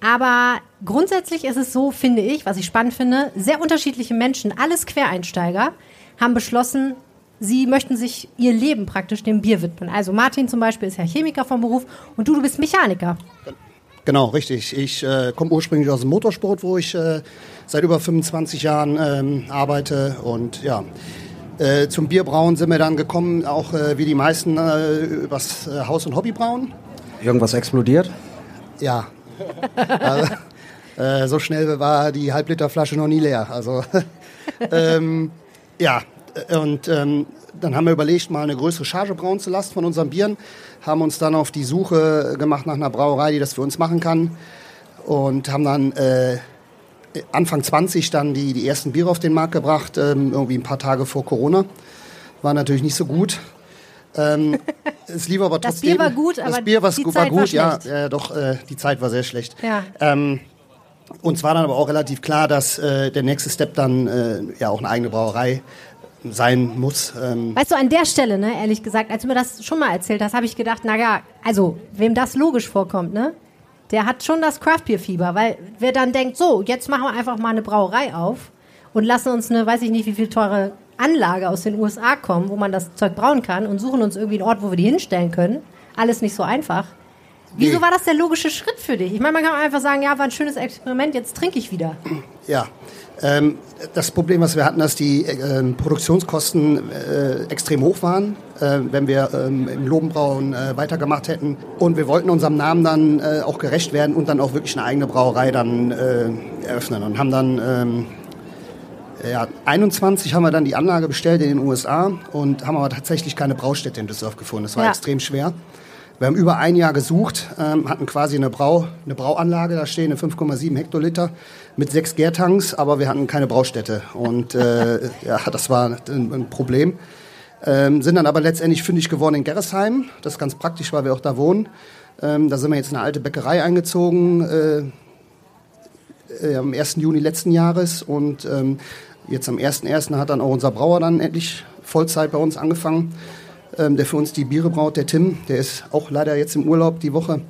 Aber grundsätzlich ist es so, finde ich, was ich spannend finde, sehr unterschiedliche Menschen, alles Quereinsteiger, haben beschlossen, sie möchten sich ihr Leben praktisch dem Bier widmen. Also Martin zum Beispiel ist ja Chemiker vom Beruf und du, du bist Mechaniker. Genau, richtig. Ich äh, komme ursprünglich aus dem Motorsport, wo ich äh, seit über 25 Jahren ähm, arbeite. Und ja, äh, zum Bierbrauen sind wir dann gekommen, auch äh, wie die meisten, äh, übers äh, Haus- und Hobbybrauen. Irgendwas explodiert? Ja. also, äh, so schnell war die Halbliterflasche noch nie leer. Also ähm, ja, und ähm, dann haben wir überlegt, mal eine größere Charge brauen zu lassen von unseren Bieren. Haben uns dann auf die Suche gemacht nach einer Brauerei, die das für uns machen kann. Und haben dann äh, Anfang 20 dann die, die ersten Biere auf den Markt gebracht, ähm, irgendwie ein paar Tage vor Corona. War natürlich nicht so gut. Ähm, es lief aber Das trotzdem. Bier war gut, aber das Bier war, die war Zeit war gut, ja, schlecht. äh, doch äh, die Zeit war sehr schlecht. Ja. Ähm, uns war dann aber auch relativ klar, dass äh, der nächste Step dann äh, ja auch eine eigene Brauerei sein muss. Ähm, Weißt du, an der Stelle, ne, ehrlich gesagt, als du mir das schon mal erzählt hast, habe ich gedacht, na ja, also, wem das logisch vorkommt, ne, der hat schon das Craftbeer-Fieber, weil wer dann denkt, so, jetzt machen wir einfach mal eine Brauerei auf und lassen uns eine, weiß ich nicht, wie viel teure Anlage aus den USA kommen, wo man das Zeug brauen kann und suchen uns irgendwie einen Ort, wo wir die hinstellen können. Alles nicht so einfach. Wieso Nee. war das der logische Schritt für dich? Ich meine, man kann einfach sagen, ja, war ein schönes Experiment, jetzt trinke ich wieder. Ja, ähm, das Problem, was wir hatten, dass die ähm, Produktionskosten äh, extrem hoch waren, äh, wenn wir ähm, im Lobenbrauen äh, weitergemacht hätten. Und wir wollten unserem Namen dann äh, auch gerecht werden und dann auch wirklich eine eigene Brauerei dann äh, eröffnen. Und haben dann, ähm, ja, 21 haben wir dann die Anlage bestellt in den USA und haben aber tatsächlich keine Braustätte in Düsseldorf gefunden. Das war Ja. extrem schwer. Wir haben über ein Jahr gesucht, ähm, hatten quasi eine, Brau, eine Brauanlage da stehen, eine 5,7 Hektoliter mit sechs Gärtanks, aber wir hatten keine Braustätte. Und äh, ja, das war ein, ein Problem. Ähm, sind dann aber letztendlich fündig geworden in Gerresheim. Das ist ganz praktisch, weil wir auch da wohnen. Ähm, da sind wir jetzt in eine alte Bäckerei eingezogen äh, äh, am 1. Juni letzten Jahres. Und ähm, jetzt am 1.1. hat dann auch unser Brauer dann endlich Vollzeit bei uns angefangen ähm, der für uns die Biere braut, der Tim. Der ist auch leider jetzt im Urlaub die Woche.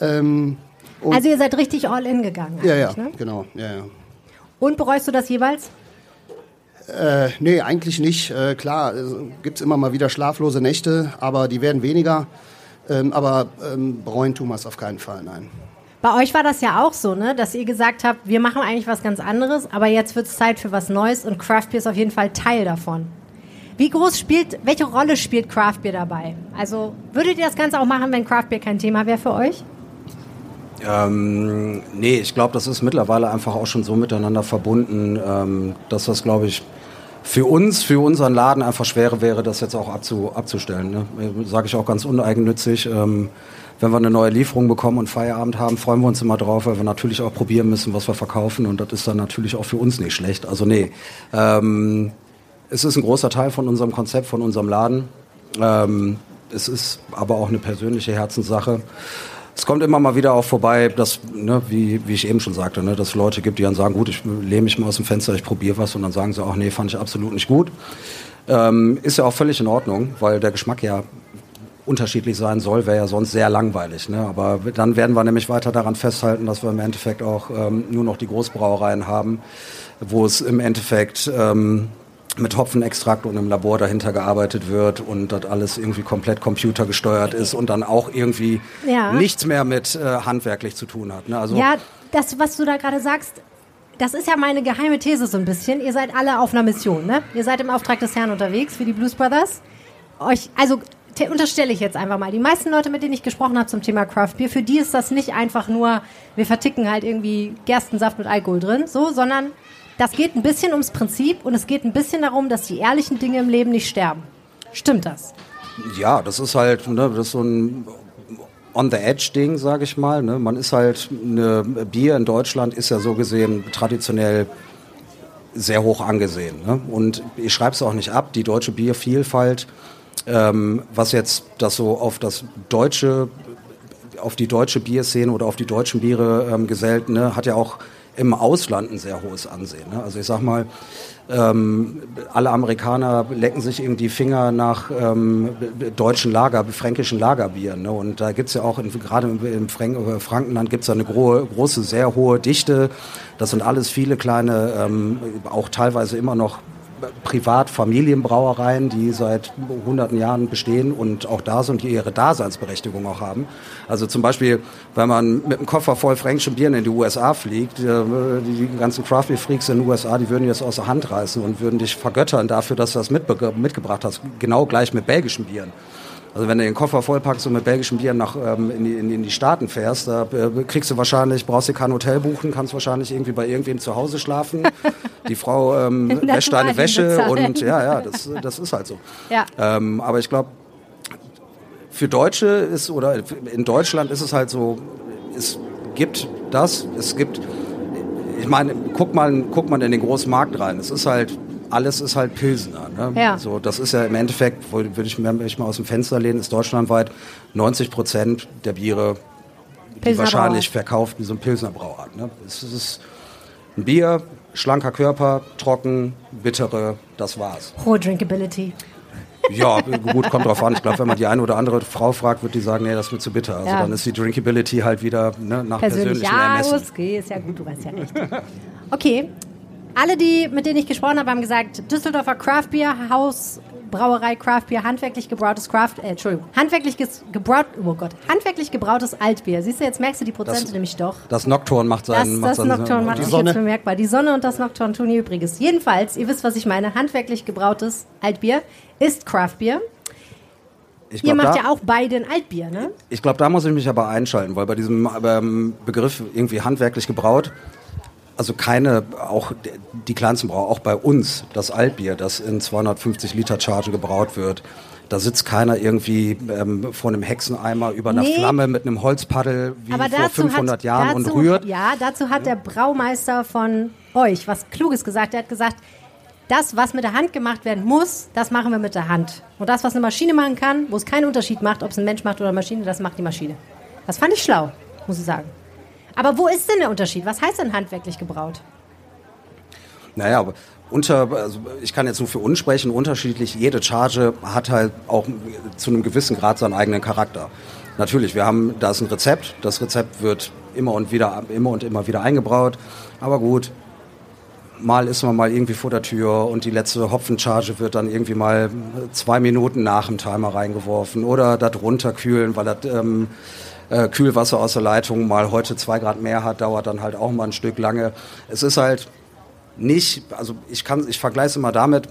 Ähm, Also ihr seid richtig all in gegangen. ja, ja, Ne? genau. Ja, ja. Und bereust du das jeweils? Äh, nee, eigentlich nicht. Äh, klar, äh, gibt es immer mal wieder schlaflose Nächte, aber die werden weniger. Ähm, aber ähm, bereuen tun wir es auf keinen Fall, nein. Bei euch war das ja auch so, ne, dass ihr gesagt habt, wir machen eigentlich was ganz anderes, aber jetzt wird es Zeit für was Neues und Craft Beer ist auf jeden Fall Teil davon. Wie groß spielt, welche Rolle spielt Craft Beer dabei? Also würdet ihr das Ganze auch machen, wenn Craft Beer kein Thema wäre für euch? Ähm, nee, ich glaube, das ist mittlerweile einfach auch schon so miteinander verbunden, ähm, dass das, glaube ich, für uns, für unseren Laden einfach schwerer wäre, das jetzt auch abzu, abzustellen. Ne? Sage ich auch ganz uneigennützig. Ähm, wenn wir eine neue Lieferung bekommen und Feierabend haben, freuen wir uns immer drauf, weil wir natürlich auch probieren müssen, was wir verkaufen. Und das ist dann natürlich auch für uns nicht schlecht. Also nee, ähm, es ist ein großer Teil von unserem Konzept, von unserem Laden. Ähm, es ist aber auch eine persönliche Herzenssache. Es kommt immer mal wieder auch vorbei, dass, ne, wie, wie ich eben schon sagte, ne, dass es Leute gibt, die dann sagen, gut, ich lehne mich mal aus dem Fenster, ich probiere was und dann sagen sie auch, nee, fand ich absolut nicht gut. Ähm, ist ja auch völlig in Ordnung, weil der Geschmack ja unterschiedlich sein soll, wäre ja sonst sehr langweilig. Ne? Aber dann werden wir nämlich weiter daran festhalten, dass wir im Endeffekt auch ähm, nur noch die Großbrauereien haben, wo es im Endeffekt ähm, mit Hopfenextrakt und im Labor dahinter gearbeitet wird und das alles irgendwie komplett computergesteuert ist und dann auch irgendwie Ja. nichts mehr mit äh, handwerklich zu tun hat. Ne? Also Ja, das, was du da gerade sagst, das ist ja meine geheime These so ein bisschen. Ihr seid alle auf einer Mission, ne? Ihr seid im Auftrag des Herrn unterwegs für die Blues Brothers. Euch, also te- unterstelle ich jetzt einfach mal, die meisten Leute, mit denen ich gesprochen habe zum Thema Craft Beer, für die ist das nicht einfach nur, wir verticken halt irgendwie Gerstensaft mit Alkohol drin, so, sondern das geht ein bisschen ums Prinzip und es geht ein bisschen darum, dass die ehrlichen Dinge im Leben nicht sterben. Stimmt das? Ja, das ist halt, ne, das ist so ein on the edge Ding, sage ich mal. Ne? Man ist halt eine Bier in Deutschland ist ja so gesehen traditionell sehr hoch angesehen. Ne? Und ich schreibe es auch nicht ab. Die deutsche Biervielfalt, ähm, was jetzt das so auf das deutsche, auf die deutsche Bierszene oder auf die deutschen Biere ähm, gesellt, ne, hat ja auch im Ausland ein sehr hohes Ansehen. Ne? Also ich sag mal, ähm, alle Amerikaner lecken sich eben die Finger nach ähm, deutschen Lager, fränkischen Lagerbieren. Ne? Und da gibt's ja auch, gerade im Frank äh, Frankenland gibt's ja eine gro große, sehr hohe Dichte. Das sind alles viele kleine, ähm, auch teilweise immer noch Privatfamilienbrauereien, die seit hunderten Jahren bestehen und auch da sind, die ihre Daseinsberechtigung auch haben. Also zum Beispiel, wenn man mit einem Koffer voll fränkischen Bieren in die USA fliegt, äh, die ganzen Craft Beer Freaks in den USA, die würden jetzt aus der Hand reißen und würden dich vergöttern dafür, dass du das mitgebracht hast. Genau gleich mit belgischen Bieren. Also wenn du den Koffer vollpackst und mit belgischem Bier nach, ähm, in, die, in, die, Staaten fährst, da äh, kriegst du wahrscheinlich, brauchst du kein Hotel buchen, kannst wahrscheinlich irgendwie bei irgendwem zu Hause schlafen. Die Frau ähm, wäscht deine Wäsche und ja, ja, das, das ist halt so. Ja. Ähm, aber ich glaube, für Deutsche ist oder in Deutschland ist es halt so, es gibt das, es gibt, ich meine, guck mal, guck mal in den großen Markt rein. Es ist halt alles ist halt Pilsener. Ne? Ja. So, das ist ja im Endeffekt, würde ich mir mal aus dem Fenster lehnen, ist deutschlandweit 90 Prozent der Biere, die wahrscheinlich so ein Pilsner Brauart. Ne? Es ist ein Bier, schlanker Körper, trocken, bittere, das war's. Hohe Drinkability. Ja, gut, kommt drauf an. Ich glaube, wenn man die eine oder andere Frau fragt, wird die sagen, nee, das wird zu bitter. Also ja. dann ist die Drinkability halt wieder ne, nach Persönlich, persönlichen ja, Ermessen. Ja, ist ja gut, du weißt ja recht. Okay, alle, die, mit denen ich gesprochen habe, haben gesagt, Düsseldorfer Craft Beer Haus Brauerei Craft Beer, handwerklich gebrautes Craft, äh, Entschuldigung, handwerklich gebraut, oh Gott, handwerklich gebrautes Altbier. Siehst du, jetzt merkst du die Prozente das, nämlich doch. Das Nocturne macht seinen, das, das Nocturne macht sich jetzt bemerkbar. Die Sonne und das Nocturne tun ihr Übriges. Jedenfalls, ihr wisst, was ich meine, handwerklich gebrautes Altbier ist Craft Beer. Glaub, Ihr macht da, ja auch beide ein Altbier, ne? Ich glaube, da muss ich mich aber einschalten, weil bei diesem ähm, Begriff irgendwie handwerklich gebraut, also keine, auch die kleinsten Brauer, auch bei uns, das Altbier, das in 250 Liter Charge gebraut wird, da sitzt keiner irgendwie ähm, vor einem Hexeneimer über einer nee, Flamme mit einem Holzpaddel wie vor 500 hat, Jahren dazu, und rührt. Ja, dazu hat der Braumeister von euch was Kluges gesagt. Er hat gesagt, das, was mit der Hand gemacht werden muss, das machen wir mit der Hand. Und das, was eine Maschine machen kann, wo es keinen Unterschied macht, ob es ein Mensch macht oder eine Maschine, das macht die Maschine. Das fand ich schlau, muss ich sagen. Aber wo ist denn der Unterschied? Was heißt denn handwerklich gebraut? Naja, unter, also ich kann jetzt nur für uns sprechen, unterschiedlich, jede Charge hat halt auch zu einem gewissen Grad seinen eigenen Charakter. Natürlich, wir haben, da ist ein Rezept, das Rezept wird immer und wieder, immer und immer wieder eingebraut, aber gut, mal ist man mal irgendwie vor der Tür und die letzte Hopfencharge wird dann irgendwie mal zwei Minuten nach dem Timer reingeworfen oder darunter kühlen, weil das ähm, äh, Kühlwasser aus der Leitung mal heute zwei Grad mehr hat, dauert dann halt auch mal ein Stück lange. Es ist halt nicht, also ich kann, ich vergleiche es immer damit,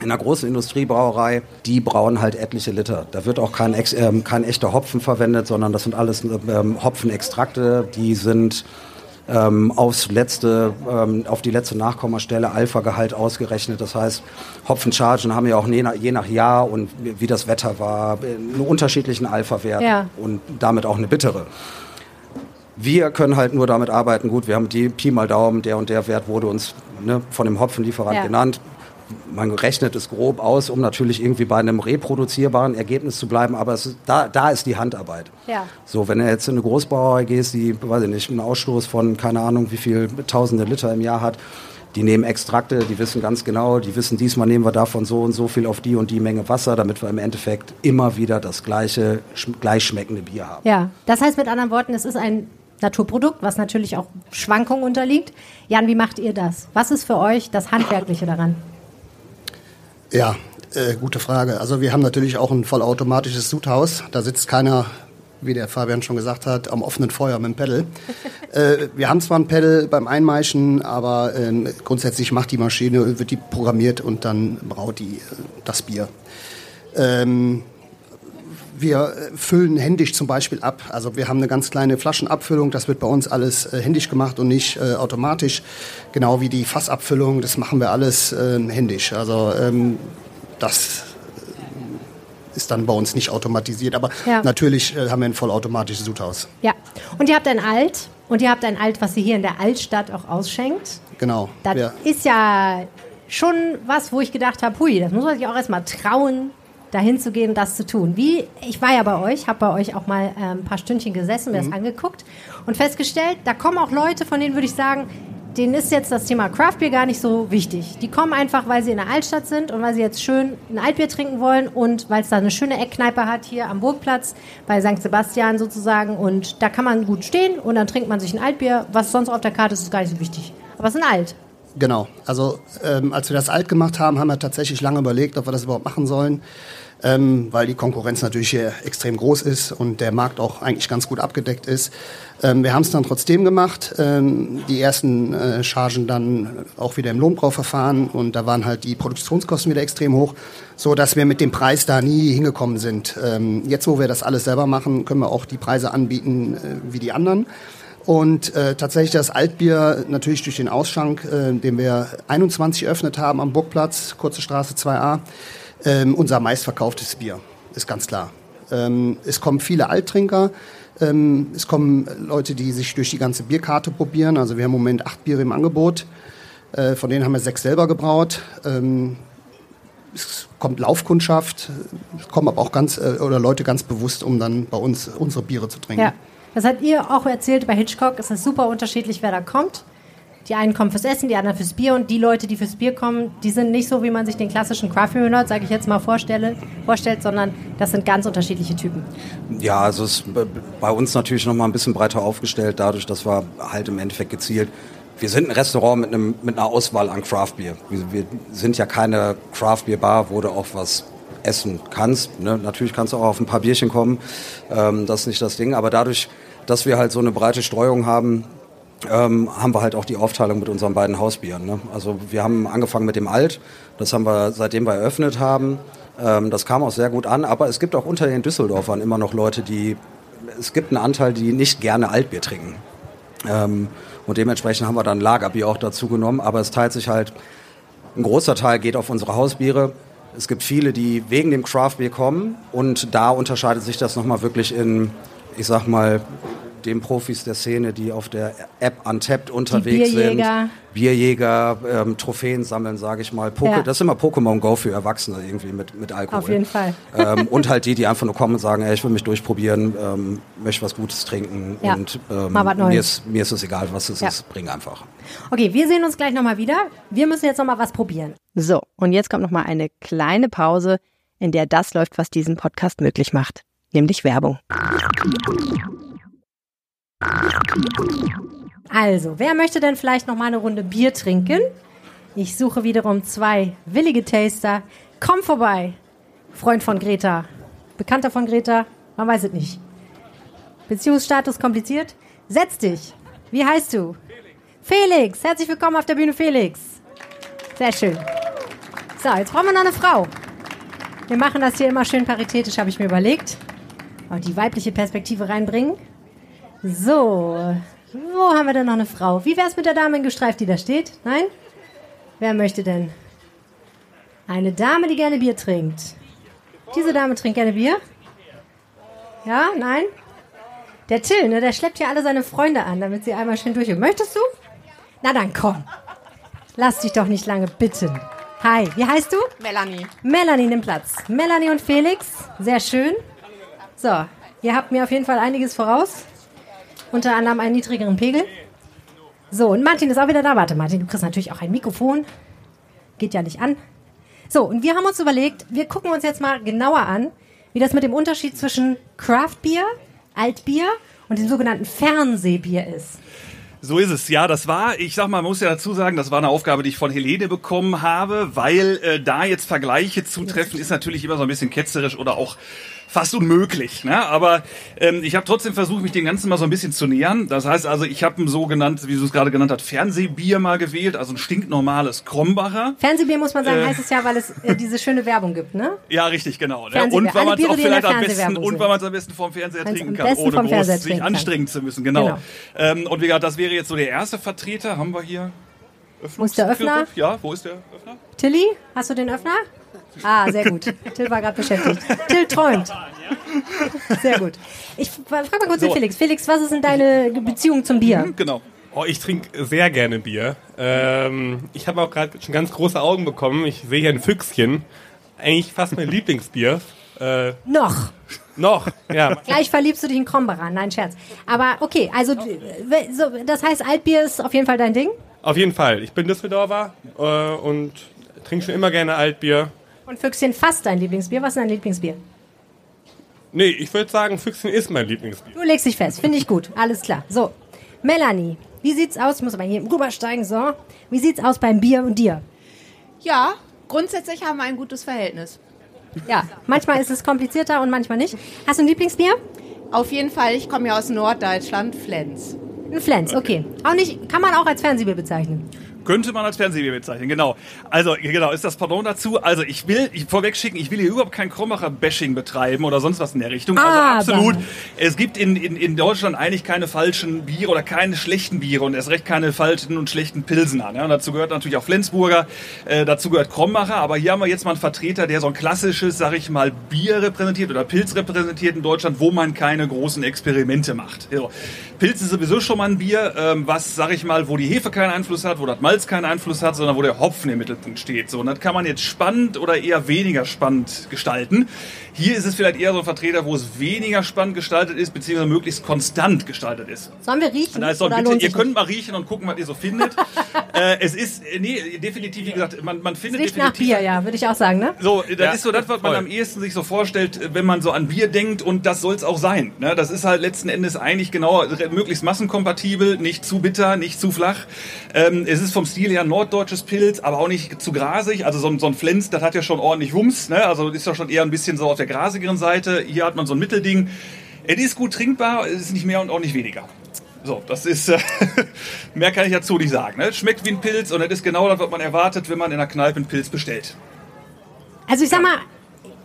in einer großen Industriebrauerei, die brauen halt etliche Liter. Da wird auch kein, äh, kein echter Hopfen verwendet, sondern das sind alles ähm, Hopfenextrakte, die sind ähm, aufs letzte, ähm, auf die letzte Nachkommastelle Alpha-Gehalt ausgerechnet. Das heißt, Hopfenchargen haben ja auch je nach, je nach Jahr und wie, das Wetter war, einen unterschiedlichen Alpha-Wert ja. und damit auch eine bittere. Wir können halt nur damit arbeiten, gut, wir haben die Pi mal Daumen, der und der Wert wurde uns ne, von dem Hopfenlieferant ja. genannt man rechnet es grob aus, um natürlich irgendwie bei einem reproduzierbaren Ergebnis zu bleiben, aber ist, da, da ist die Handarbeit. Ja. So, wenn du jetzt in eine Großbrauerei gehst, die, weiß ich nicht, einen Ausstoß von, keine Ahnung, wie viel tausende Liter im Jahr hat, die nehmen Extrakte, die wissen ganz genau, die wissen, diesmal nehmen wir davon so und so viel auf die und die Menge Wasser, damit wir im Endeffekt immer wieder das gleiche, gleich schmeckende Bier haben. Ja, das heißt mit anderen Worten, es ist ein Naturprodukt, was natürlich auch Schwankungen unterliegt. Jan, wie macht ihr das? Was ist für euch das Handwerkliche daran? Ja, äh, gute Frage. Also wir haben natürlich auch ein vollautomatisches Sudhaus. Da sitzt keiner, wie der Fabian schon gesagt hat, am offenen Feuer mit dem Pedal. äh, wir haben zwar ein Pedal beim Einmeischen, aber äh, grundsätzlich macht die Maschine, wird die programmiert und dann braut die äh, das Bier. Ähm, wir äh, füllen händisch zum Beispiel ab. Also wir haben eine ganz kleine Flaschenabfüllung. Das wird bei uns alles äh, händisch gemacht und nicht äh, automatisch. Genau wie die Fassabfüllung. Das machen wir alles äh, händisch. Also ähm, das ist dann bei uns nicht automatisiert. Aber Ja. natürlich äh, haben wir ein vollautomatisches Sudhaus. Ja. Und ihr habt ein Alt. Und ihr habt ein Alt, was ihr hier in der Altstadt auch ausschenkt. Genau. Das Wir- ist ja schon was, wo ich gedacht habe, hui, das muss man sich auch erstmal trauen, dahin zu gehen und das zu tun. Wie, ich war ja bei euch, habe bei euch auch mal äh, ein paar Stündchen gesessen, mir Mhm. das angeguckt und festgestellt, da kommen auch Leute, von denen würde ich sagen, denen ist jetzt das Thema Craft Beer gar nicht so wichtig. Die kommen einfach, weil sie in der Altstadt sind und weil sie jetzt schön ein Altbier trinken wollen und weil es da eine schöne Eckkneipe hat hier am Burgplatz bei St. Sebastian sozusagen und da kann man gut stehen und dann trinkt man sich ein Altbier. Was sonst auf der Karte ist, ist gar nicht so wichtig. Aber es ist ein Alt. Genau. Also ähm, als wir das alt gemacht haben, haben wir tatsächlich lange überlegt, ob wir das überhaupt machen sollen, ähm, weil die Konkurrenz natürlich hier extrem groß ist und der Markt auch eigentlich ganz gut abgedeckt ist. Ähm, wir haben es dann trotzdem gemacht. Ähm, die ersten äh, Chargen dann auch wieder im Lohnbrauverfahren und da waren halt die Produktionskosten wieder extrem hoch, so dass wir mit dem Preis da nie hingekommen sind. Ähm, jetzt, wo wir das alles selber machen, können wir auch die Preise anbieten äh, wie die anderen. Und äh, tatsächlich das Altbier natürlich durch den Ausschank, äh, den wir 21 eröffnet haben am Burgplatz, Kurze Straße 2a, ähm, unser meistverkauftes Bier, ist ganz klar. Ähm, es kommen viele Alttrinker, ähm, es kommen Leute, die sich durch die ganze Bierkarte probieren. Also wir haben im Moment acht Biere im Angebot, äh, von denen haben wir sechs selber gebraut. Ähm, es kommt Laufkundschaft, es kommen aber auch ganz äh, oder Leute ganz bewusst, um dann bei uns unsere Biere zu trinken. Ja. Das habt ihr auch erzählt bei Hitchcock. Es ist super unterschiedlich, wer da kommt. Die einen kommen fürs Essen, die anderen fürs Bier. Und die Leute, die fürs Bier kommen, die sind nicht so, wie man sich den klassischen Craft Beer sage ich jetzt mal, vorstelle, vorstellt, sondern das sind ganz unterschiedliche Typen. Ja, also es ist bei uns natürlich noch mal ein bisschen breiter aufgestellt, dadurch, dass wir halt im Endeffekt gezielt. Wir sind ein Restaurant mit, einem, mit einer Auswahl an Craft Beer. Wir, wir sind ja keine Craft Beer Bar, wo du auch was essen kannst. Ne? Natürlich kannst du auch auf ein paar Bierchen kommen. Ähm, das ist nicht das Ding. Aber dadurch, dass wir halt so eine breite Streuung haben, ähm, haben wir halt auch die Aufteilung mit unseren beiden Hausbieren. Ne? Also wir haben angefangen mit dem Alt, das haben wir seitdem wir eröffnet haben. Ähm, das kam auch sehr gut an, aber es gibt auch unter den Düsseldorfern immer noch Leute, die, es gibt einen Anteil, die nicht gerne Altbier trinken. Ähm, und dementsprechend haben wir dann Lagerbier auch dazu genommen, aber es teilt sich halt, ein großer Teil geht auf unsere Hausbiere. Es gibt viele, die wegen dem Craftbier kommen und da unterscheidet sich das nochmal wirklich in, ich sag mal, den Profis der Szene, die auf der App Untapped unterwegs Bierjäger. sind. Bierjäger, ähm, Trophäen sammeln, sage ich mal. Poke Ja. Das ist immer Pokémon Go für Erwachsene irgendwie mit, mit Alkohol. Auf jeden Fall. ähm, und halt die, die einfach nur kommen und sagen, ey, ich will mich durchprobieren, ähm, möchte was Gutes trinken Ja. und ähm, Mal was Neues. mir, ist, mir ist es egal, was es Ja. ist, bring einfach. Okay, wir sehen uns gleich nochmal wieder. Wir müssen jetzt nochmal was probieren. So, und jetzt kommt nochmal eine kleine Pause, in der das läuft, was diesen Podcast möglich macht, nämlich Werbung. Also, wer möchte denn vielleicht noch mal eine Runde Bier trinken? Ich suche wiederum zwei willige Taster. Komm vorbei. Freund von Greta. Bekannter von Greta? Man weiß es nicht. Beziehungsstatus kompliziert? Setz dich. Wie heißt du? Felix. Felix. Herzlich willkommen auf der Bühne, Felix. Sehr schön. So, jetzt brauchen wir noch eine Frau. Wir machen das hier immer schön paritätisch, habe ich mir überlegt. Und die weibliche Perspektive reinbringen. So, wo haben wir denn noch eine Frau? Wie wär's mit der Dame in gestreift, die da steht? Nein? Wer möchte denn? Eine Dame, die gerne Bier trinkt. Diese Dame trinkt gerne Bier? Ja? Nein? Der Till, ne, der schleppt ja alle seine Freunde an, damit sie einmal schön durch. Möchtest du? Na dann komm. Lass dich doch nicht lange bitten. Hi, wie heißt du? Melanie. Melanie nimmt Platz. Melanie und Felix, sehr schön. So, ihr habt mir auf jeden Fall einiges voraus. Unter anderem einen niedrigeren Pegel. So, und Martin ist auch wieder da. Warte, Martin, du kriegst natürlich auch ein Mikrofon. Geht ja nicht an. So, und wir haben uns überlegt, wir gucken uns jetzt mal genauer an, wie das mit dem Unterschied zwischen Craftbier, Altbier und dem sogenannten Fernsehbier ist. So ist es, ja, das war, ich sag mal, man muss ja dazu sagen, das war eine Aufgabe, die ich von Helene bekommen habe, weil äh, da jetzt Vergleiche zu treffen, ist natürlich immer so ein bisschen ketzerisch oder auch fast unmöglich. Ne? Aber ähm, ich habe trotzdem versucht, mich dem Ganzen mal so ein bisschen zu nähern. Das heißt also, ich habe ein sogenanntes, wie du es gerade genannt hast, Fernsehbier mal gewählt, also ein stinknormales Krombacher. Fernsehbier muss man sagen, Äh. heißt es ja, weil es äh, diese schöne Werbung gibt, ne? Ja, richtig, genau. Ne? Und weil man es auch vielleicht am besten und weil man es am besten vorm Fernseher Wenn's trinken kann, ohne groß sich kann. anstrengen zu müssen. Genau. Genau. Ähm, und wie gesagt, das wäre jetzt so der erste Vertreter. Haben wir hier? Wo ist der Öffner? Ja, wo ist der Öffner? Tilly, hast du den Öffner? Ah, sehr gut. Till war gerade beschäftigt. Till träumt. Sehr gut. Ich frage mal kurz den Felix. Felix, was ist denn deine Beziehung zum Bier? Genau. Oh, ich trinke sehr gerne Bier. Ähm, ich habe auch gerade schon ganz große Augen bekommen. Ich sehe hier ein Füchschen. Eigentlich fast mein Lieblingsbier. Äh, Noch. noch, ja. Gleich verliebst du dich in Krombacher. Nein, Scherz. Aber okay, also so, das heißt, Altbier ist auf jeden Fall dein Ding? Auf jeden Fall. Ich bin Düsseldorfer äh, und trinke schon immer gerne Altbier. Und Füchschen fast dein Lieblingsbier. Was ist dein Lieblingsbier? Nee, ich würde sagen, Füchschen ist mein Lieblingsbier. Du legst dich fest. Finde ich gut. Alles klar. So, Melanie, wie sieht's aus? Ich muss aber hier rübersteigen. So, wie sieht's aus beim Bier und dir? Ja, grundsätzlich haben wir ein gutes Verhältnis. Ja, manchmal ist es komplizierter und manchmal nicht. Hast du ein Lieblingsbier? Auf jeden Fall, ich komme ja aus Norddeutschland, Flens. Ein Flens, okay. Auch nicht, kann man auch als Fernsehbier bezeichnen. Könnte man als Fernsehbier bezeichnen, genau. Also, genau, ist das Pardon dazu. Also, ich will, ich vorweg schicken, ich will hier überhaupt kein Krombacher-Bashing betreiben oder sonst was in der Richtung. Also, absolut. Es gibt in, in, in Deutschland eigentlich keine falschen Biere oder keine schlechten Biere und erst recht keine falschen und schlechten Pilsener. Ne? Und dazu gehört natürlich auch Flensburger, äh, dazu gehört Krombacher, aber hier haben wir jetzt mal einen Vertreter, der so ein klassisches, sag ich mal, Bier repräsentiert oder Pilz repräsentiert in Deutschland, wo man keine großen Experimente macht. So. Pilz ist sowieso schon mal ein Bier, ähm, was, sag ich mal, wo die Hefe keinen Einfluss hat, wo das Malz keinen Einfluss hat, sondern wo der Hopfen im Mittelpunkt steht. So, und das kann man jetzt spannend oder eher weniger spannend gestalten. Hier ist es vielleicht eher so ein Vertreter, wo es weniger spannend gestaltet ist, beziehungsweise möglichst konstant gestaltet ist. Sollen wir riechen? Da ist so, bitte, ihr könnt mal riechen und gucken, was ihr so findet. äh, es ist, äh, nee, definitiv, wie gesagt, man, man findet Riecht nach definitiv Bier, ja, würde ich auch sagen, ne? so, das Ja, ist so das, was man voll. am ehesten sich so vorstellt, wenn man so an Bier denkt und das soll es auch sein. Ne? Das ist halt letzten Endes eigentlich genau möglichst massenkompatibel, nicht zu bitter, nicht zu flach. Ähm, es ist vom Stil her norddeutsches Pilz, aber auch nicht zu grasig. Also so ein, so ein Flens, das hat ja schon ordentlich Wumms. Ne? Also ist ja schon eher ein bisschen so auf der grasigeren Seite. Hier hat man so ein Mittelding. Es ist gut trinkbar, es ist nicht mehr und auch nicht weniger. So, das ist, äh, mehr kann ich dazu nicht sagen. Ne? Es Schmeckt wie ein Pilz und das ist genau das, was man erwartet, wenn man in einer Kneipe einen Pilz bestellt. Also ich sag mal,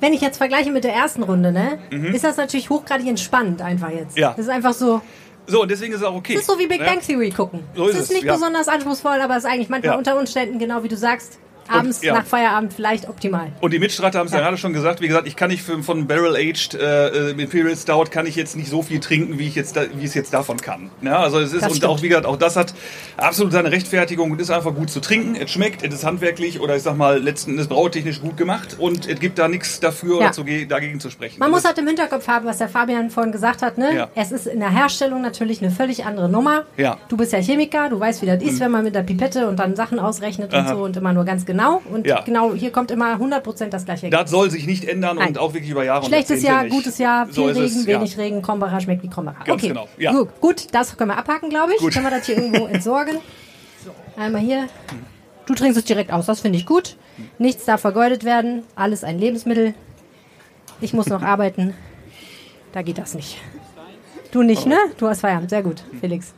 wenn ich jetzt vergleiche mit der ersten Runde, ne, ist das natürlich hochgradig entspannt einfach jetzt. Mhm. Ja. Das ist einfach so, So, und deswegen ist es auch okay. das ist so wie Big Ne? Bang Theory gucken. So ist es es, ist nicht ja. besonders anspruchsvoll, aber es ist eigentlich manchmal Ja. unter Umständen, genau wie du sagst, abends ja. nach Feierabend vielleicht optimal. Und die Mitstreiter haben es ja. Gerade schon gesagt. Wie gesagt, ich kann nicht für, von Barrel Aged äh, äh, Imperial Stout kann ich jetzt nicht so viel trinken, wie ich jetzt, da, wie es jetzt davon kann. Ja, also es ist Das und stimmt. auch wie gesagt, auch das hat absolut seine Rechtfertigung und ist einfach gut zu trinken. Es schmeckt, es ist handwerklich oder ich sag mal letzten Endes brautechnisch gut gemacht und es gibt da nichts dafür Ja. oder zu, dagegen zu sprechen. Man Das- muss halt im Hinterkopf haben, was der Fabian vorhin gesagt hat, ne? Es ist in der Herstellung natürlich eine völlig andere Nummer. Ja. Mhm. Du bist ja Chemiker, du weißt, wie das ist, wenn man mit der Pipette und dann Sachen ausrechnet und Aha. so und immer nur ganz genau. Und Ja. genau, hier kommt immer 100% das gleiche das soll sich nicht ändern Nein. und auch wirklich über Jahre und Schlechtes Jahr, nicht. gutes Jahr, viel So Regen, es, ja. wenig Regen, Krombacher schmeckt wie Krombacher. Ganz okay, genau, ja. gut, gut, das können wir abhaken, glaube ich. Gut. Können wir das hier irgendwo entsorgen. Einmal hier. Du trinkst es direkt aus, das finde ich gut. Nichts darf vergeudet werden, alles ein Lebensmittel. Ich muss noch arbeiten. Da geht das nicht. Du nicht, ne? Du hast Feierabend, sehr gut, Felix.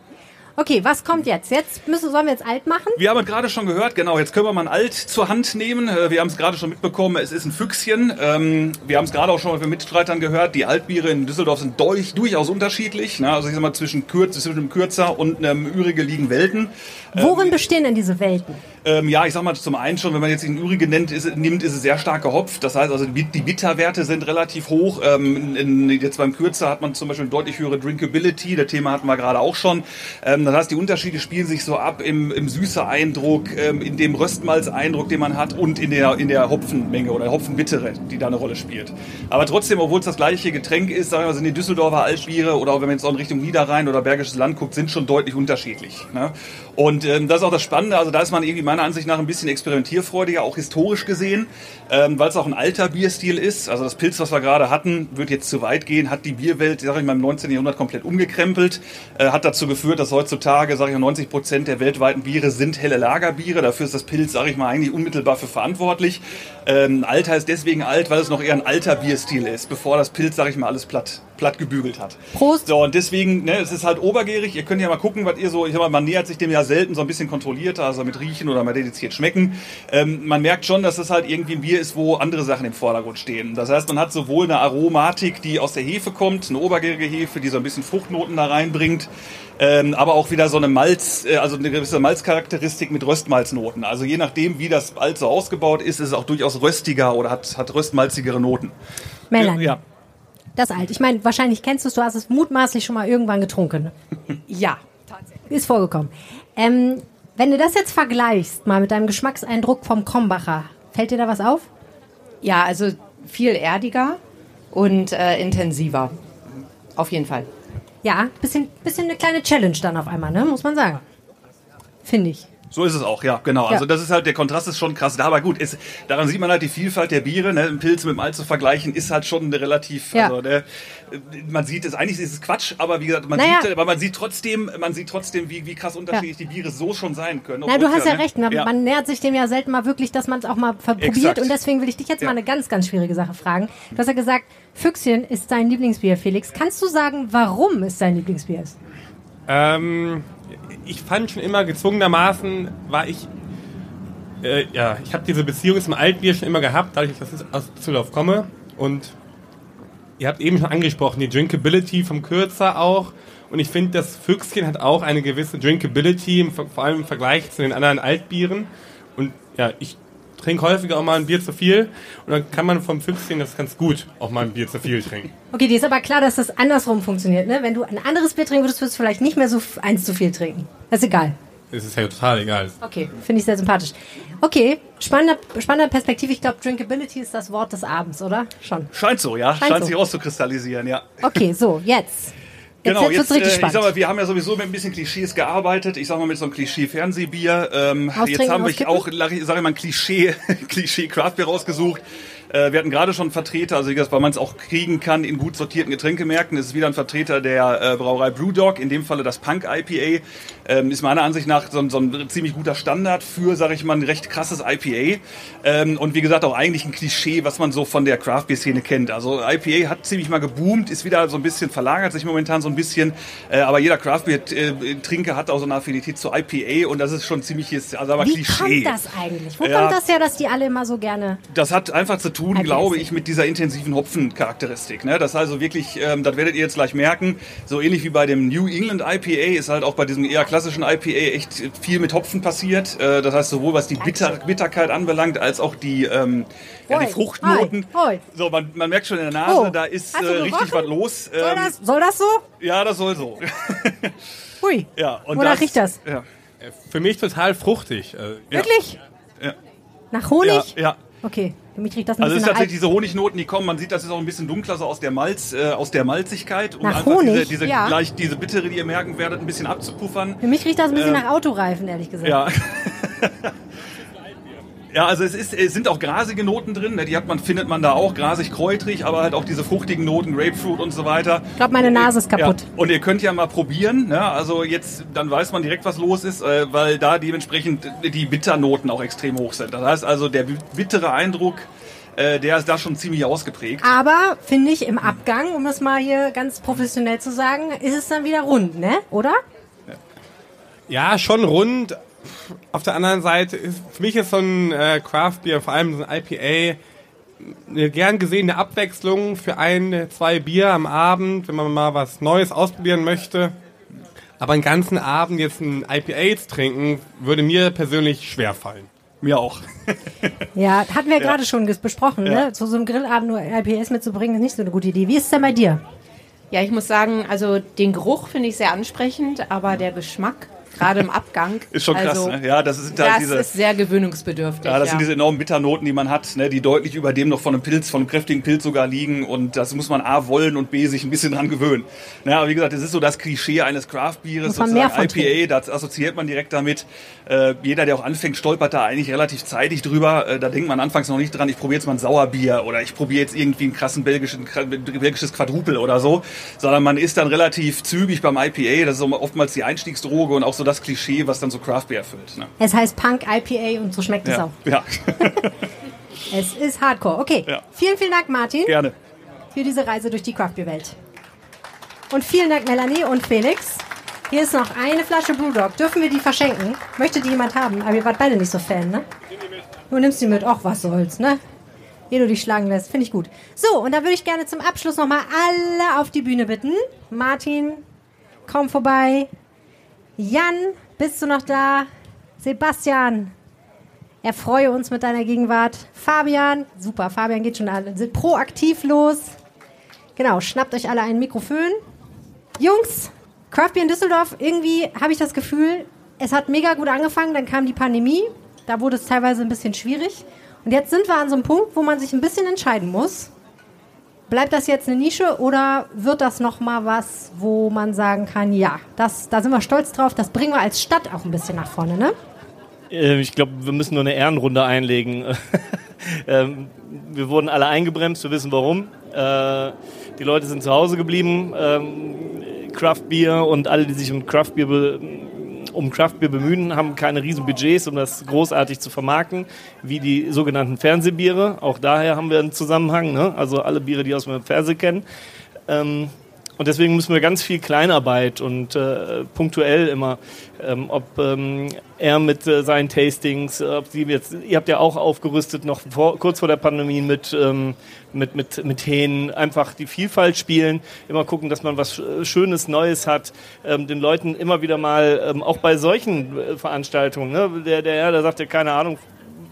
Okay, was kommt jetzt? Jetzt müssen, sollen wir jetzt alt machen? Wir haben es gerade schon gehört, genau, jetzt können wir mal ein Alt zur Hand nehmen. Äh, Wir haben es gerade schon mitbekommen, es ist ein Füchschen. Ähm, Wir haben es gerade auch schon von Mitstreitern gehört, die Altbiere in Düsseldorf sind durch, durchaus unterschiedlich. Also ich sag mal, zwischen, Kürz, zwischen einem Kürzer und einem Ürige liegen Welten. Worin bestehen denn diese Welten? Ähm, ja, ich sag mal zum einen schon, wenn man jetzt den Ürige nennt, ist, nimmt, ist es sehr stark gehopft. Das heißt also, die, Bitterwerte sind relativ hoch. Ähm, in, jetzt beim Kürzer hat man zum Beispiel eine deutlich höhere Drinkability. Das Thema hatten wir gerade auch schon. Ähm, das heißt, die Unterschiede spielen sich so ab im, im süße Eindruck, ähm, in dem Röstmalz-Eindruck, den man hat und in der, in der Hopfenmenge oder Hopfenbittere, die da eine Rolle spielt. Aber trotzdem, obwohl es das gleiche Getränk ist, sagen wir mal, sind die Düsseldorfer Altbiere oder auch wenn man jetzt auch in Richtung Niederrhein oder Bergisches Land guckt, sind schon deutlich unterschiedlich. Ne? Und ähm, das ist auch das Spannende, also da ist man irgendwie meiner Ansicht nach ein bisschen experimentierfreudiger, auch historisch gesehen, ähm, weil es auch ein alter Bierstil ist. Also das Pilz, was wir gerade hatten, wird jetzt zu weit gehen, hat die Bierwelt, sag ich mal, im 19. Jahrhundert komplett umgekrempelt, äh, hat dazu geführt, dass heutzutage, sage ich mal, 90 Prozent der weltweiten Biere sind helle Lagerbiere. Dafür ist das Pilz, sage ich mal, eigentlich unmittelbar für verantwortlich. Ähm, alt heißt deswegen alt, weil es noch eher ein alter Bierstil ist, bevor das Pilz, sage ich mal, alles platt, platt gebügelt hat. Prost. So, und deswegen, ne, es ist halt obergärig. Ihr könnt ja mal gucken, was ihr so, ich sag mal, man nähert sich dem ja selten so ein bisschen kontrollierter, also mit Riechen oder oder mal dediziert schmecken. Ähm, man merkt schon, dass es halt irgendwie ein Bier ist, wo andere Sachen im Vordergrund stehen. Das heißt, man hat sowohl eine Aromatik, die aus der Hefe kommt, eine obergärige Hefe, die so ein bisschen Fruchtnoten da reinbringt, ähm, aber auch wieder so eine Malz, äh, also eine gewisse Malzcharakteristik mit Röstmalznoten. Also je nachdem, wie das Alt so ausgebaut ist, ist es auch durchaus röstiger oder hat, hat röstmalzigere Noten. Melanie. Ja. Das alt. Ich meine, wahrscheinlich kennst du es, du hast es mutmaßlich schon mal irgendwann getrunken. Ja. Ist vorgekommen. Ähm, wenn du das jetzt vergleichst, mal mit deinem Geschmackseindruck vom Krombacher, fällt dir da was auf? Ja, also viel erdiger und äh, intensiver. Auf jeden Fall. Ja, bisschen, bisschen eine kleine Challenge dann auf einmal, ne? Muss man sagen. Finde ich. So ist es auch, ja, genau. Ja. Also das ist halt, der Kontrast ist schon krass da, aber gut, ist, daran sieht man halt die Vielfalt der Biere, ne? Ein Pilz mit dem Alt zu vergleichen, ist halt schon relativ, Ja. also ne, man sieht es, eigentlich ist es Quatsch, aber wie gesagt, man Naja. sieht, aber man sieht trotzdem, man sieht trotzdem, wie, wie krass unterschiedlich die Biere so schon sein können. Na, du hast ja recht. Man, ne? man nähert sich dem ja selten mal wirklich, dass man es auch mal verprobiert. Exakt. Und deswegen will ich dich jetzt Ja. mal eine ganz, ganz schwierige Sache fragen. Du hast ja gesagt, Füchschen ist dein Lieblingsbier, Felix. Kannst du sagen, warum es dein Lieblingsbier ist? Ähm, ich fand schon immer gezwungenermaßen, war ich, äh, ja, ich habe diese Beziehung zum Altbier schon immer gehabt, dadurch, dass ich aus Düsseldorf komme. Und ihr habt eben schon angesprochen, die Drinkability vom Kürzer auch. Und ich finde, das Füchschen hat auch eine gewisse Drinkability, vor allem im Vergleich zu den anderen Altbieren. Und ja, ich trinke häufiger auch mal ein Bier zu viel. Und dann kann man vom Füchschen das ganz gut auch mal ein Bier zu viel trinken. Okay, dir ist aber klar, dass das andersrum funktioniert. Ne? Wenn du ein anderes Bier trinken würdest, würdest du vielleicht nicht mehr so eins zu viel trinken. Das ist egal. Es ist ja total egal. Okay, finde ich sehr sympathisch. Okay, spannender, spannender Perspektive. Ich glaube, Drinkability ist das Wort des Abends, oder? Schon. Scheint so, ja, Scheint scheint, so. sich rauszukristallisieren, ja. Okay, so, jetzt. Genau, wird's jetzt, richtig äh, ich spannend. sag mal, wir haben ja sowieso mit ein bisschen Klischees gearbeitet. Ich sag mal mit so einem Klischee-Fernsehbier. Ähm, jetzt haben wir auch, sag ich mal, ein Klischee, Klischee-Craftbier rausgesucht. Äh, wir hatten gerade schon einen Vertreter, also wie gesagt, weil man es auch kriegen kann in gut sortierten Getränkemärkten. Es ist wieder ein Vertreter der äh, Brauerei Brewdog, in dem Falle das Punk IPA. Ähm, ist meiner Ansicht nach so, ein- so ein ziemlich guter Standard für, sag ich mal, ein recht krasses IPA. Ähm, und wie gesagt, auch eigentlich ein Klischee, was man so von der Craft-Bier-Szene kennt. Also IPA hat ziemlich mal geboomt, ist wieder so ein bisschen, verlagert sich momentan so ein bisschen. Äh, aber jeder Craft-Bier-Trinker hat auch so eine Affinität zu IPA und das ist schon ziemliches, also aber Wie Klischee. kommt das eigentlich? Wo Ja. kommt das her, dass die alle immer so gerne... Das hat einfach zu tun, glaube ich, mit dieser intensiven Hopfencharakteristik. Ne? Das also wirklich, ähm, das werdet ihr jetzt gleich merken, so ähnlich wie bei dem New England IPA ist halt auch bei diesem eher klassischen IPA echt viel mit Hopfen passiert. Äh, das heißt, sowohl was die Bitter Bitterkeit anbelangt, als auch die, ähm, ja, die Fruchtnoten. hoi, hoi. So, man, man merkt schon in der Nase, Oh, da ist äh, richtig was los. Soll Ähm, das, soll das so? ja, das soll so. Hui. ja, und Wonach riecht das? Ja, Für mich total fruchtig. Äh, Ja. Wirklich? Ja. Nach Honig? ja, ja. Okay, für mich riecht das ein Also es ist tatsächlich diese Honignoten, die kommen. Man sieht, das ist auch ein bisschen dunkler, so aus der Malz, äh, aus der Malzigkeit, um Nach einfach Honig? diese, diese Ja. gleich diese bittere, die ihr merken werdet, ein bisschen abzupuffern. Für mich riecht das ein bisschen Äh, nach Autoreifen, ehrlich gesagt. Ja. Ja, also es, ist, es sind auch grasige Noten drin, ne? die hat man, findet man da auch, grasig, kräutrig, aber halt auch diese fruchtigen Noten, Grapefruit und so weiter. Ich glaube, meine Nase ist kaputt. Ja. Und ihr könnt ja mal probieren, ne? also jetzt, dann weiß man direkt, was los ist, äh, weil da dementsprechend die Bitternoten auch extrem hoch sind. Das heißt also, der bittere Eindruck, äh, der ist da schon ziemlich ausgeprägt. Aber finde ich im Abgang, um das mal hier ganz professionell zu sagen, ist es dann wieder rund, ne? Oder? Ja, schon rund. Auf der anderen Seite ist für mich ist so ein äh, Craft Beer, vor allem so ein IPA, eine gern gesehene Abwechslung für ein, zwei Bier am Abend, wenn man mal was Neues ausprobieren möchte. Aber einen ganzen Abend jetzt ein IPA zu trinken, würde mir persönlich schwer fallen. Mir auch. Ja, hatten wir gerade schon besprochen, Ja. ne? Zu so einem Grillabend nur IPS mitzubringen, ist nicht so eine gute Idee. Wie ist es denn bei dir? Ja, ich muss sagen, also den Geruch finde ich sehr ansprechend, aber der Geschmack, gerade im Abgang, Ist schon krass, also, ne? Ja, das sind halt das diese. ist sehr gewöhnungsbedürftig. Ja, das sind diese enormen Bitternoten, die man hat, ne, die deutlich über dem noch von einem Pilz, von einem kräftigen Pilz sogar liegen. Und das muss man A wollen und B sich ein bisschen dran gewöhnen. Ja, aber wie gesagt, das ist so das Klischee eines Craft-Bieres, sozusagen IPA, das assoziiert man direkt damit. Äh, jeder, der auch anfängt, stolpert da eigentlich relativ zeitig drüber. Äh, da denkt man anfangs noch nicht dran, ich probiere jetzt mal ein Sauerbier oder ich probiere jetzt irgendwie einen krassen belgischen, belgisches Quadrupel oder so. Sondern man ist dann relativ zügig beim IPA. Das ist oftmals die Einstiegsdroge und auch so das Klischee, was dann so Craft Beer erfüllt. Ne? Es heißt Punk IPA und so schmeckt es Ja, auch. ja. Es ist Hardcore. Okay, Ja. vielen, vielen Dank, Martin, gerne. für diese Reise durch die Craft Beer Welt. Und vielen Dank, Melanie und Felix. Hier ist noch eine Flasche Brewdog. Dürfen wir die verschenken? Möchte die jemand haben? Aber ihr wart beide nicht so Fan, ne? Du nimmst die mit. Ach, was soll's, ne? Ehe du dich schlagen lässt. Finde ich gut. So, und da würde ich gerne zum Abschluss nochmal alle auf die Bühne bitten. Martin, komm vorbei. Jan, bist du noch da? Sebastian, erfreue uns mit deiner Gegenwart. Fabian, super, Fabian geht schon alle. Sind proaktiv los. Genau, schnappt euch alle ein Mikrofon. Jungs, Craft Beer in Düsseldorf, irgendwie habe ich das Gefühl, es hat mega gut angefangen, dann kam die Pandemie, da wurde es teilweise ein bisschen schwierig. Und jetzt sind wir an so einem Punkt, wo man sich ein bisschen entscheiden muss. Bleibt das jetzt eine Nische oder wird das nochmal was, wo man sagen kann, ja, das, da sind wir stolz drauf, das bringen wir als Stadt auch ein bisschen nach vorne, ne? Äh, Ich glaube, wir müssen nur eine Ehrenrunde einlegen. Ähm, wir wurden alle eingebremst, wir wissen warum. Äh, Die Leute sind zu Hause geblieben. Ähm, Craft Beer und alle, die sich um Craft Beer, be um Craft bemühen, haben keine riesen Budgets, um das großartig zu vermarkten, wie die sogenannten Fernsehbiere. Auch daher haben wir einen Zusammenhang, ne? also alle Biere, die aus dem Fernsehen kennen. Ähm, und deswegen müssen wir ganz viel Kleinarbeit und äh, punktuell immer, ähm, ob ähm, er mit äh, seinen Tastings, ob sie jetzt, ihr habt ja auch aufgerüstet noch vor, kurz vor der Pandemie mit, ähm, mit, mit, mit Hähnen, einfach die Vielfalt spielen, immer gucken, dass man was äh, Schönes, Neues hat, ähm, den Leuten immer wieder mal, ähm, auch bei solchen äh, Veranstaltungen, ne? der, der der sagt ja keine Ahnung,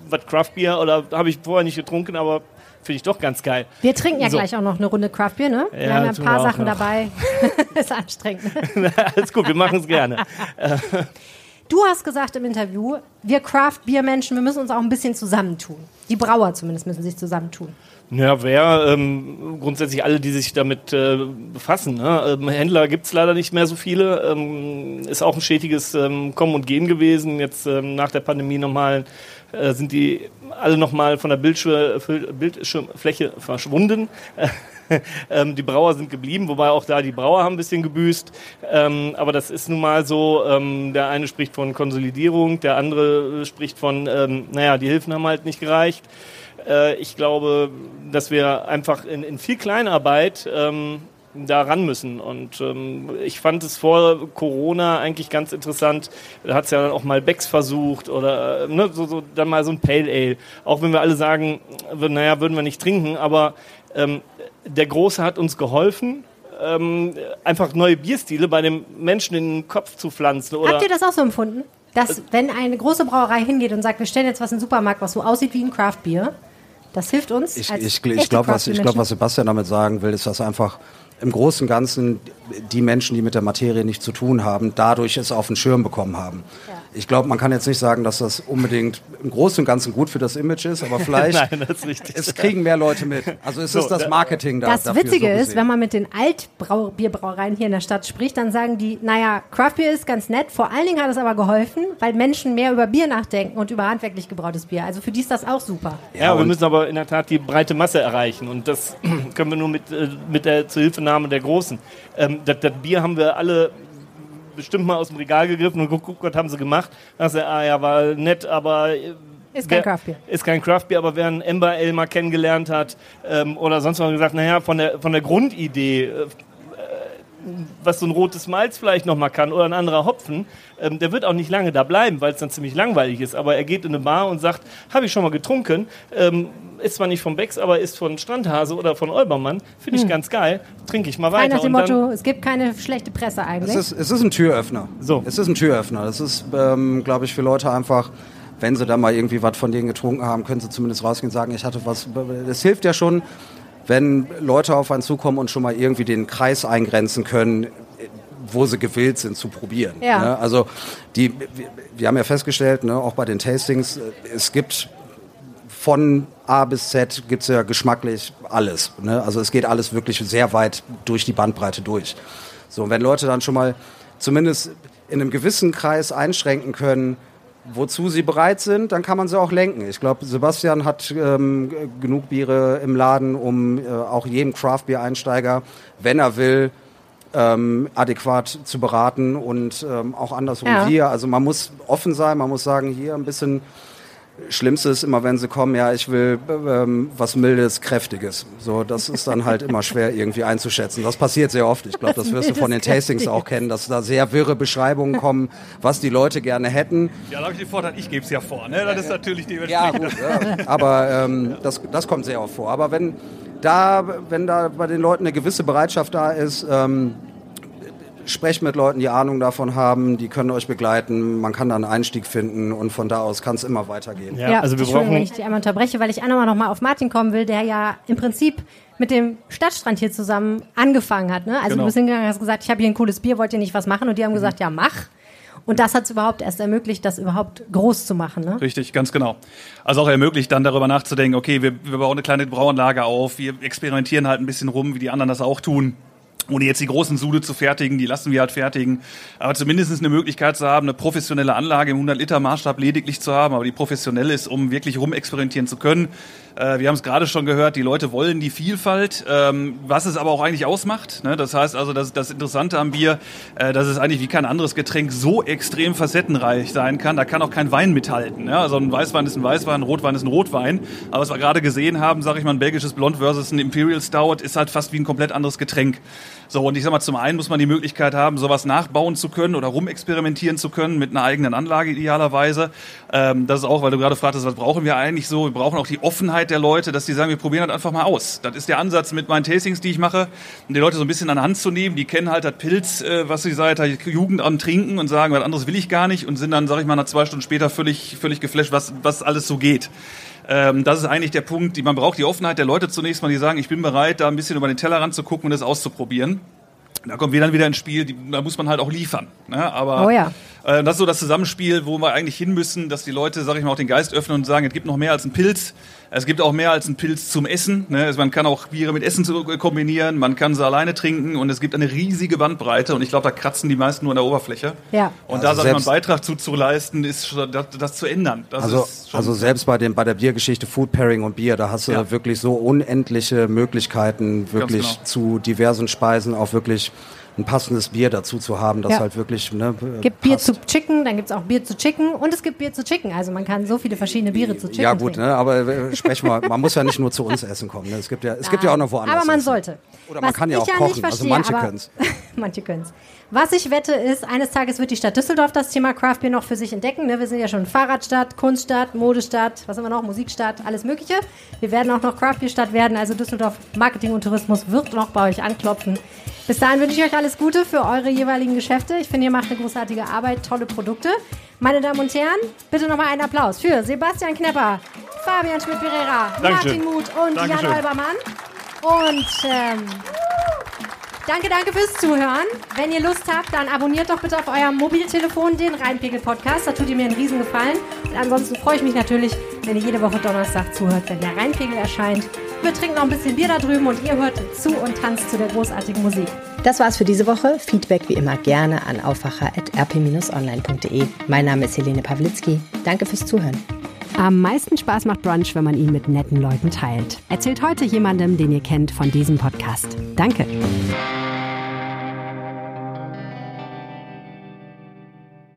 was Craft Beer oder habe ich vorher nicht getrunken, aber finde ich doch ganz geil. Wir trinken ja So. gleich auch noch eine Runde Craft Beer, ne? Wir Ja, haben ja ein paar wir Sachen noch. dabei. ist anstrengend. Alles gut, wir machen es gerne. Du hast gesagt im Interview, wir Craft Beer Menschen, wir müssen uns auch ein bisschen zusammentun. Die Brauer zumindest müssen sich zusammentun. Ja, wer ähm, grundsätzlich alle, die sich damit äh, befassen. Ne? Ähm, Händler gibt's leider nicht mehr so viele. Ähm, ist auch ein stetiges ähm, Kommen und Gehen gewesen. Jetzt ähm, nach der Pandemie nochmal äh, sind die alle nochmal von der Bildschir Bildschirmfläche verschwunden. ähm, die Brauer sind geblieben, wobei auch da die Brauer haben ein bisschen gebüßt. Ähm, aber das ist nun mal so. Ähm, der eine spricht von Konsolidierung, der andere spricht von, ähm, naja, die Hilfen haben halt nicht gereicht. Äh, ich glaube, dass wir einfach in, in viel Kleinarbeit ähm, da ran müssen. Und ähm, ich fand es vor Corona eigentlich ganz interessant. Da hat es ja dann auch mal Becks versucht oder äh, ne, so, so dann mal so ein Pale Ale. Auch wenn wir alle sagen, äh, naja, würden wir nicht trinken, aber ähm, der Große hat uns geholfen. Ähm, einfach neue Bierstile bei den Menschen in den Kopf zu pflanzen. Oder Habt ihr das auch so empfunden? Dass, wenn eine große Brauerei hingeht und sagt, wir stellen jetzt was in den Supermarkt, was so aussieht wie ein Craft Beer, das hilft uns. Ich, ich, ich glaube, was, ich glaub, was Sebastian damit sagen will, ist, dass einfach im Großen und Ganzen die Menschen, die mit der Materie nichts zu tun haben, dadurch es auf den Schirm bekommen haben. Ich glaube, man kann jetzt nicht sagen, dass das unbedingt im Großen und Ganzen gut für das Image ist, aber vielleicht Nein, das ist richtig. es kriegen mehr Leute mit. Also es So, ist das da- Marketing da. Das dafür Witzige so ist, wenn man mit den Altbierbrauereien hier in der Stadt spricht, dann sagen die, naja, Craft Beer ist ganz nett, vor allen Dingen hat es aber geholfen, weil Menschen mehr über Bier nachdenken und über handwerklich gebrautes Bier. Also für die ist das auch super. Ja, wir und- müssen aber in der Tat die breite Masse erreichen und das können wir nur mit, äh, mit der Zuhilfenahme der Großen. Ähm, das, das Bier haben wir alle bestimmt mal aus dem Regal gegriffen und geguckt, was haben sie gemacht. Da hast du, ah ja, war nett, aber äh, Ist kein wer- Craft Beer. Ist kein Craft Beer, aber wer einen Ember Ale mal kennengelernt hat ähm, oder sonst was gesagt, naja, von der, von der Grundidee, äh, was so ein rotes Malz vielleicht noch mal kann oder ein anderer Hopfen, ähm, der wird auch nicht lange da bleiben, weil es dann ziemlich langweilig ist. Aber er geht in eine Bar und sagt, habe ich schon mal getrunken, ähm, ist zwar nicht von Becks, aber ist von Strandhase oder von Olbermann, finde ich ganz geil, trinke ich mal weiter. nach dem Motto, es gibt keine schlechte Presse eigentlich. Es ist, es ist ein Türöffner. So. Es ist ein Türöffner. Es ist, ähm, glaube ich, für Leute einfach, wenn sie da mal irgendwie was von denen getrunken haben, können sie zumindest rausgehen und sagen, ich hatte was. Es hilft ja schon, wenn Leute auf einen zukommen und schon mal irgendwie den Kreis eingrenzen können, wo sie gewillt sind zu probieren. Ja. Ne? Also die, wir, wir haben ja festgestellt, ne, auch bei den Tastings, es gibt von A bis Z gibt es ja geschmacklich alles. Ne? Also es geht alles wirklich sehr weit durch die Bandbreite durch. So, und wenn Leute dann schon mal zumindest in einem gewissen Kreis einschränken können, wozu sie bereit sind, dann kann man sie auch lenken. Ich glaube, Sebastian hat ähm, genug Biere im Laden, um äh, auch jedem Craft-Bier-Einsteiger, wenn er will, ähm, adäquat zu beraten und ähm, auch andersrum Ja. wir. Also man muss offen sein, man muss sagen, hier ein bisschen Schlimmste ist immer, wenn sie kommen, ja, ich will ähm, was Mildes, Kräftiges. So, das ist dann halt immer schwer irgendwie einzuschätzen. Das passiert sehr oft. Ich glaube, das wirst du von den Tastings auch kennen, dass da sehr wirre Beschreibungen kommen, was die Leute gerne hätten. Ja, da habe ich den Vorteil, ich gebe es ja vor. Ne? Das ist natürlich dementsprechend. Ja, gut, ja. Aber ähm, das, das kommt sehr oft vor. Aber wenn da, wenn da bei den Leuten eine gewisse Bereitschaft da ist, ähm, sprecht mit Leuten, die Ahnung davon haben, die können euch begleiten, man kann da einen Einstieg finden und von da aus kann es immer weitergehen. Ja, also wir brauchen... wenn ich dich einmal unterbreche, weil ich einmal noch mal auf Martin kommen will, der ja im Prinzip mit dem Stadtstrand hier zusammen angefangen hat. Ne? Also genau. du bist hingegangen und hast gesagt, ich habe hier ein cooles Bier, wollt ihr nicht was machen? Und die haben mhm. gesagt, ja, mach. Und das hat es überhaupt erst ermöglicht, das überhaupt groß zu machen. Ne? Richtig, ganz genau. Also auch ermöglicht, dann darüber nachzudenken, okay, wir, wir bauen eine kleine Brauanlage auf, wir experimentieren halt ein bisschen rum, wie die anderen das auch tun ohne jetzt die großen Sude zu fertigen, die lassen wir halt fertigen. Aber zumindest eine Möglichkeit zu haben, eine professionelle Anlage im 100-Liter-Maßstab lediglich zu haben, aber die professionell ist, um wirklich rumexperimentieren zu können. Äh, wir haben es gerade schon gehört, die Leute wollen die Vielfalt, ähm, was es aber auch eigentlich ausmacht. Ne? Das heißt also, das, das Interessante am Bier, äh, dass es eigentlich wie kein anderes Getränk so extrem facettenreich sein kann. Da kann auch kein Wein mithalten. Ja? Also ein Weißwein ist ein Weißwein, ein Rotwein ist ein Rotwein. Aber was wir gerade gesehen haben, sage ich mal, ein belgisches Blond versus ein Imperial Stout ist halt fast wie ein komplett anderes Getränk. So, und ich sag mal, zum einen muss man die Möglichkeit haben, sowas nachbauen zu können oder rumexperimentieren zu können mit einer eigenen Anlage idealerweise. Ähm, das ist auch, weil du gerade fragtest, was brauchen wir eigentlich so? Wir brauchen auch die Offenheit der Leute, dass die sagen, wir probieren das einfach mal aus. Das ist der Ansatz mit meinen Tastings, die ich mache, um die Leute so ein bisschen an die Hand zu nehmen. Die kennen halt das Pilz, äh, was sie seit der Jugend an trinken und sagen, was anderes will ich gar nicht und sind dann, sag ich mal, nach zwei Stunden später völlig, völlig geflasht, was, was alles so geht. Ähm, das ist eigentlich der Punkt, die man braucht, die Offenheit der Leute zunächst mal, die sagen, ich bin bereit, da ein bisschen über den Tellerrand zu gucken und das auszuprobieren. Da kommen wir dann wieder ins Spiel, da muss man halt auch liefern. Ne? Aber oh ja. Äh, das ist so das Zusammenspiel, wo wir eigentlich hin müssen, dass die Leute, sag ich mal, auch den Geist öffnen und sagen, es gibt noch mehr als einen Pilz. Es gibt auch mehr als einen Pilz zum Essen. Ne? Also man kann auch Biere mit Essen kombinieren, man kann sie alleine trinken und es gibt eine riesige Bandbreite und ich glaube, da kratzen die meisten nur an der Oberfläche. Ja. Und also da, sag ich mal, einen Beitrag zu, zu leisten, ist das, das zu ändern. Das also, also selbst bei, dem, bei der Biergeschichte Food Pairing und Bier, da hast du Ja. wirklich so unendliche Möglichkeiten, wirklich genau. zu diversen Speisen auch wirklich ein passendes Bier dazu zu haben, das Ja. halt wirklich ne, gibt Bier passt. zu Chicken, dann gibt es auch Bier zu Chicken und es gibt Bier zu Chicken. Also man kann so viele verschiedene Biere zu Chicken Ja gut, ne, aber äh, sprechen wir, man muss ja nicht nur zu uns essen kommen. Ne? Es gibt ja, es gibt ja auch noch woanders. Aber man essen. sollte. Oder man Was kann ja auch kochen. Also manche aber- können's. manche können es. Was ich wette ist, eines Tages wird die Stadt Düsseldorf das Thema Craft Beer noch für sich entdecken. Ne? Wir sind ja schon Fahrradstadt, Kunststadt, Modestadt, was haben wir noch, Musikstadt, alles mögliche. Wir werden auch noch Craft Beer Stadt werden, also Düsseldorf Marketing und Tourismus wird noch bei euch anklopfen. Bis dahin wünsche ich euch alles Gute für eure jeweiligen Geschäfte. Ich finde, ihr macht eine großartige Arbeit, tolle Produkte. Meine Damen und Herren, bitte nochmal einen Applaus für Sebastian Knepper, Fabian Schmidt-Pereira, Martin. Muth und Dankeschön. Jan Albermann. Und ähm, Danke, danke fürs Zuhören. Wenn ihr Lust habt, dann abonniert doch bitte auf eurem Mobiltelefon den Rheinpegel Podcast. Da tut ihr mir einen riesen Gefallen. Und ansonsten freue ich mich natürlich, wenn ihr jede Woche Donnerstag zuhört, wenn der Rheinpegel erscheint. Wir trinken noch ein bisschen Bier da drüben und ihr hört zu und tanzt zu der großartigen Musik. Das war's für diese Woche. Feedback wie immer gerne an aufwacher.rp-online.de. Mein Name ist Helene Pawlitzki. Danke fürs Zuhören. Am meisten Spaß macht Brunch, wenn man ihn mit netten Leuten teilt. Erzählt heute jemandem, den ihr kennt, von diesem Podcast. Danke.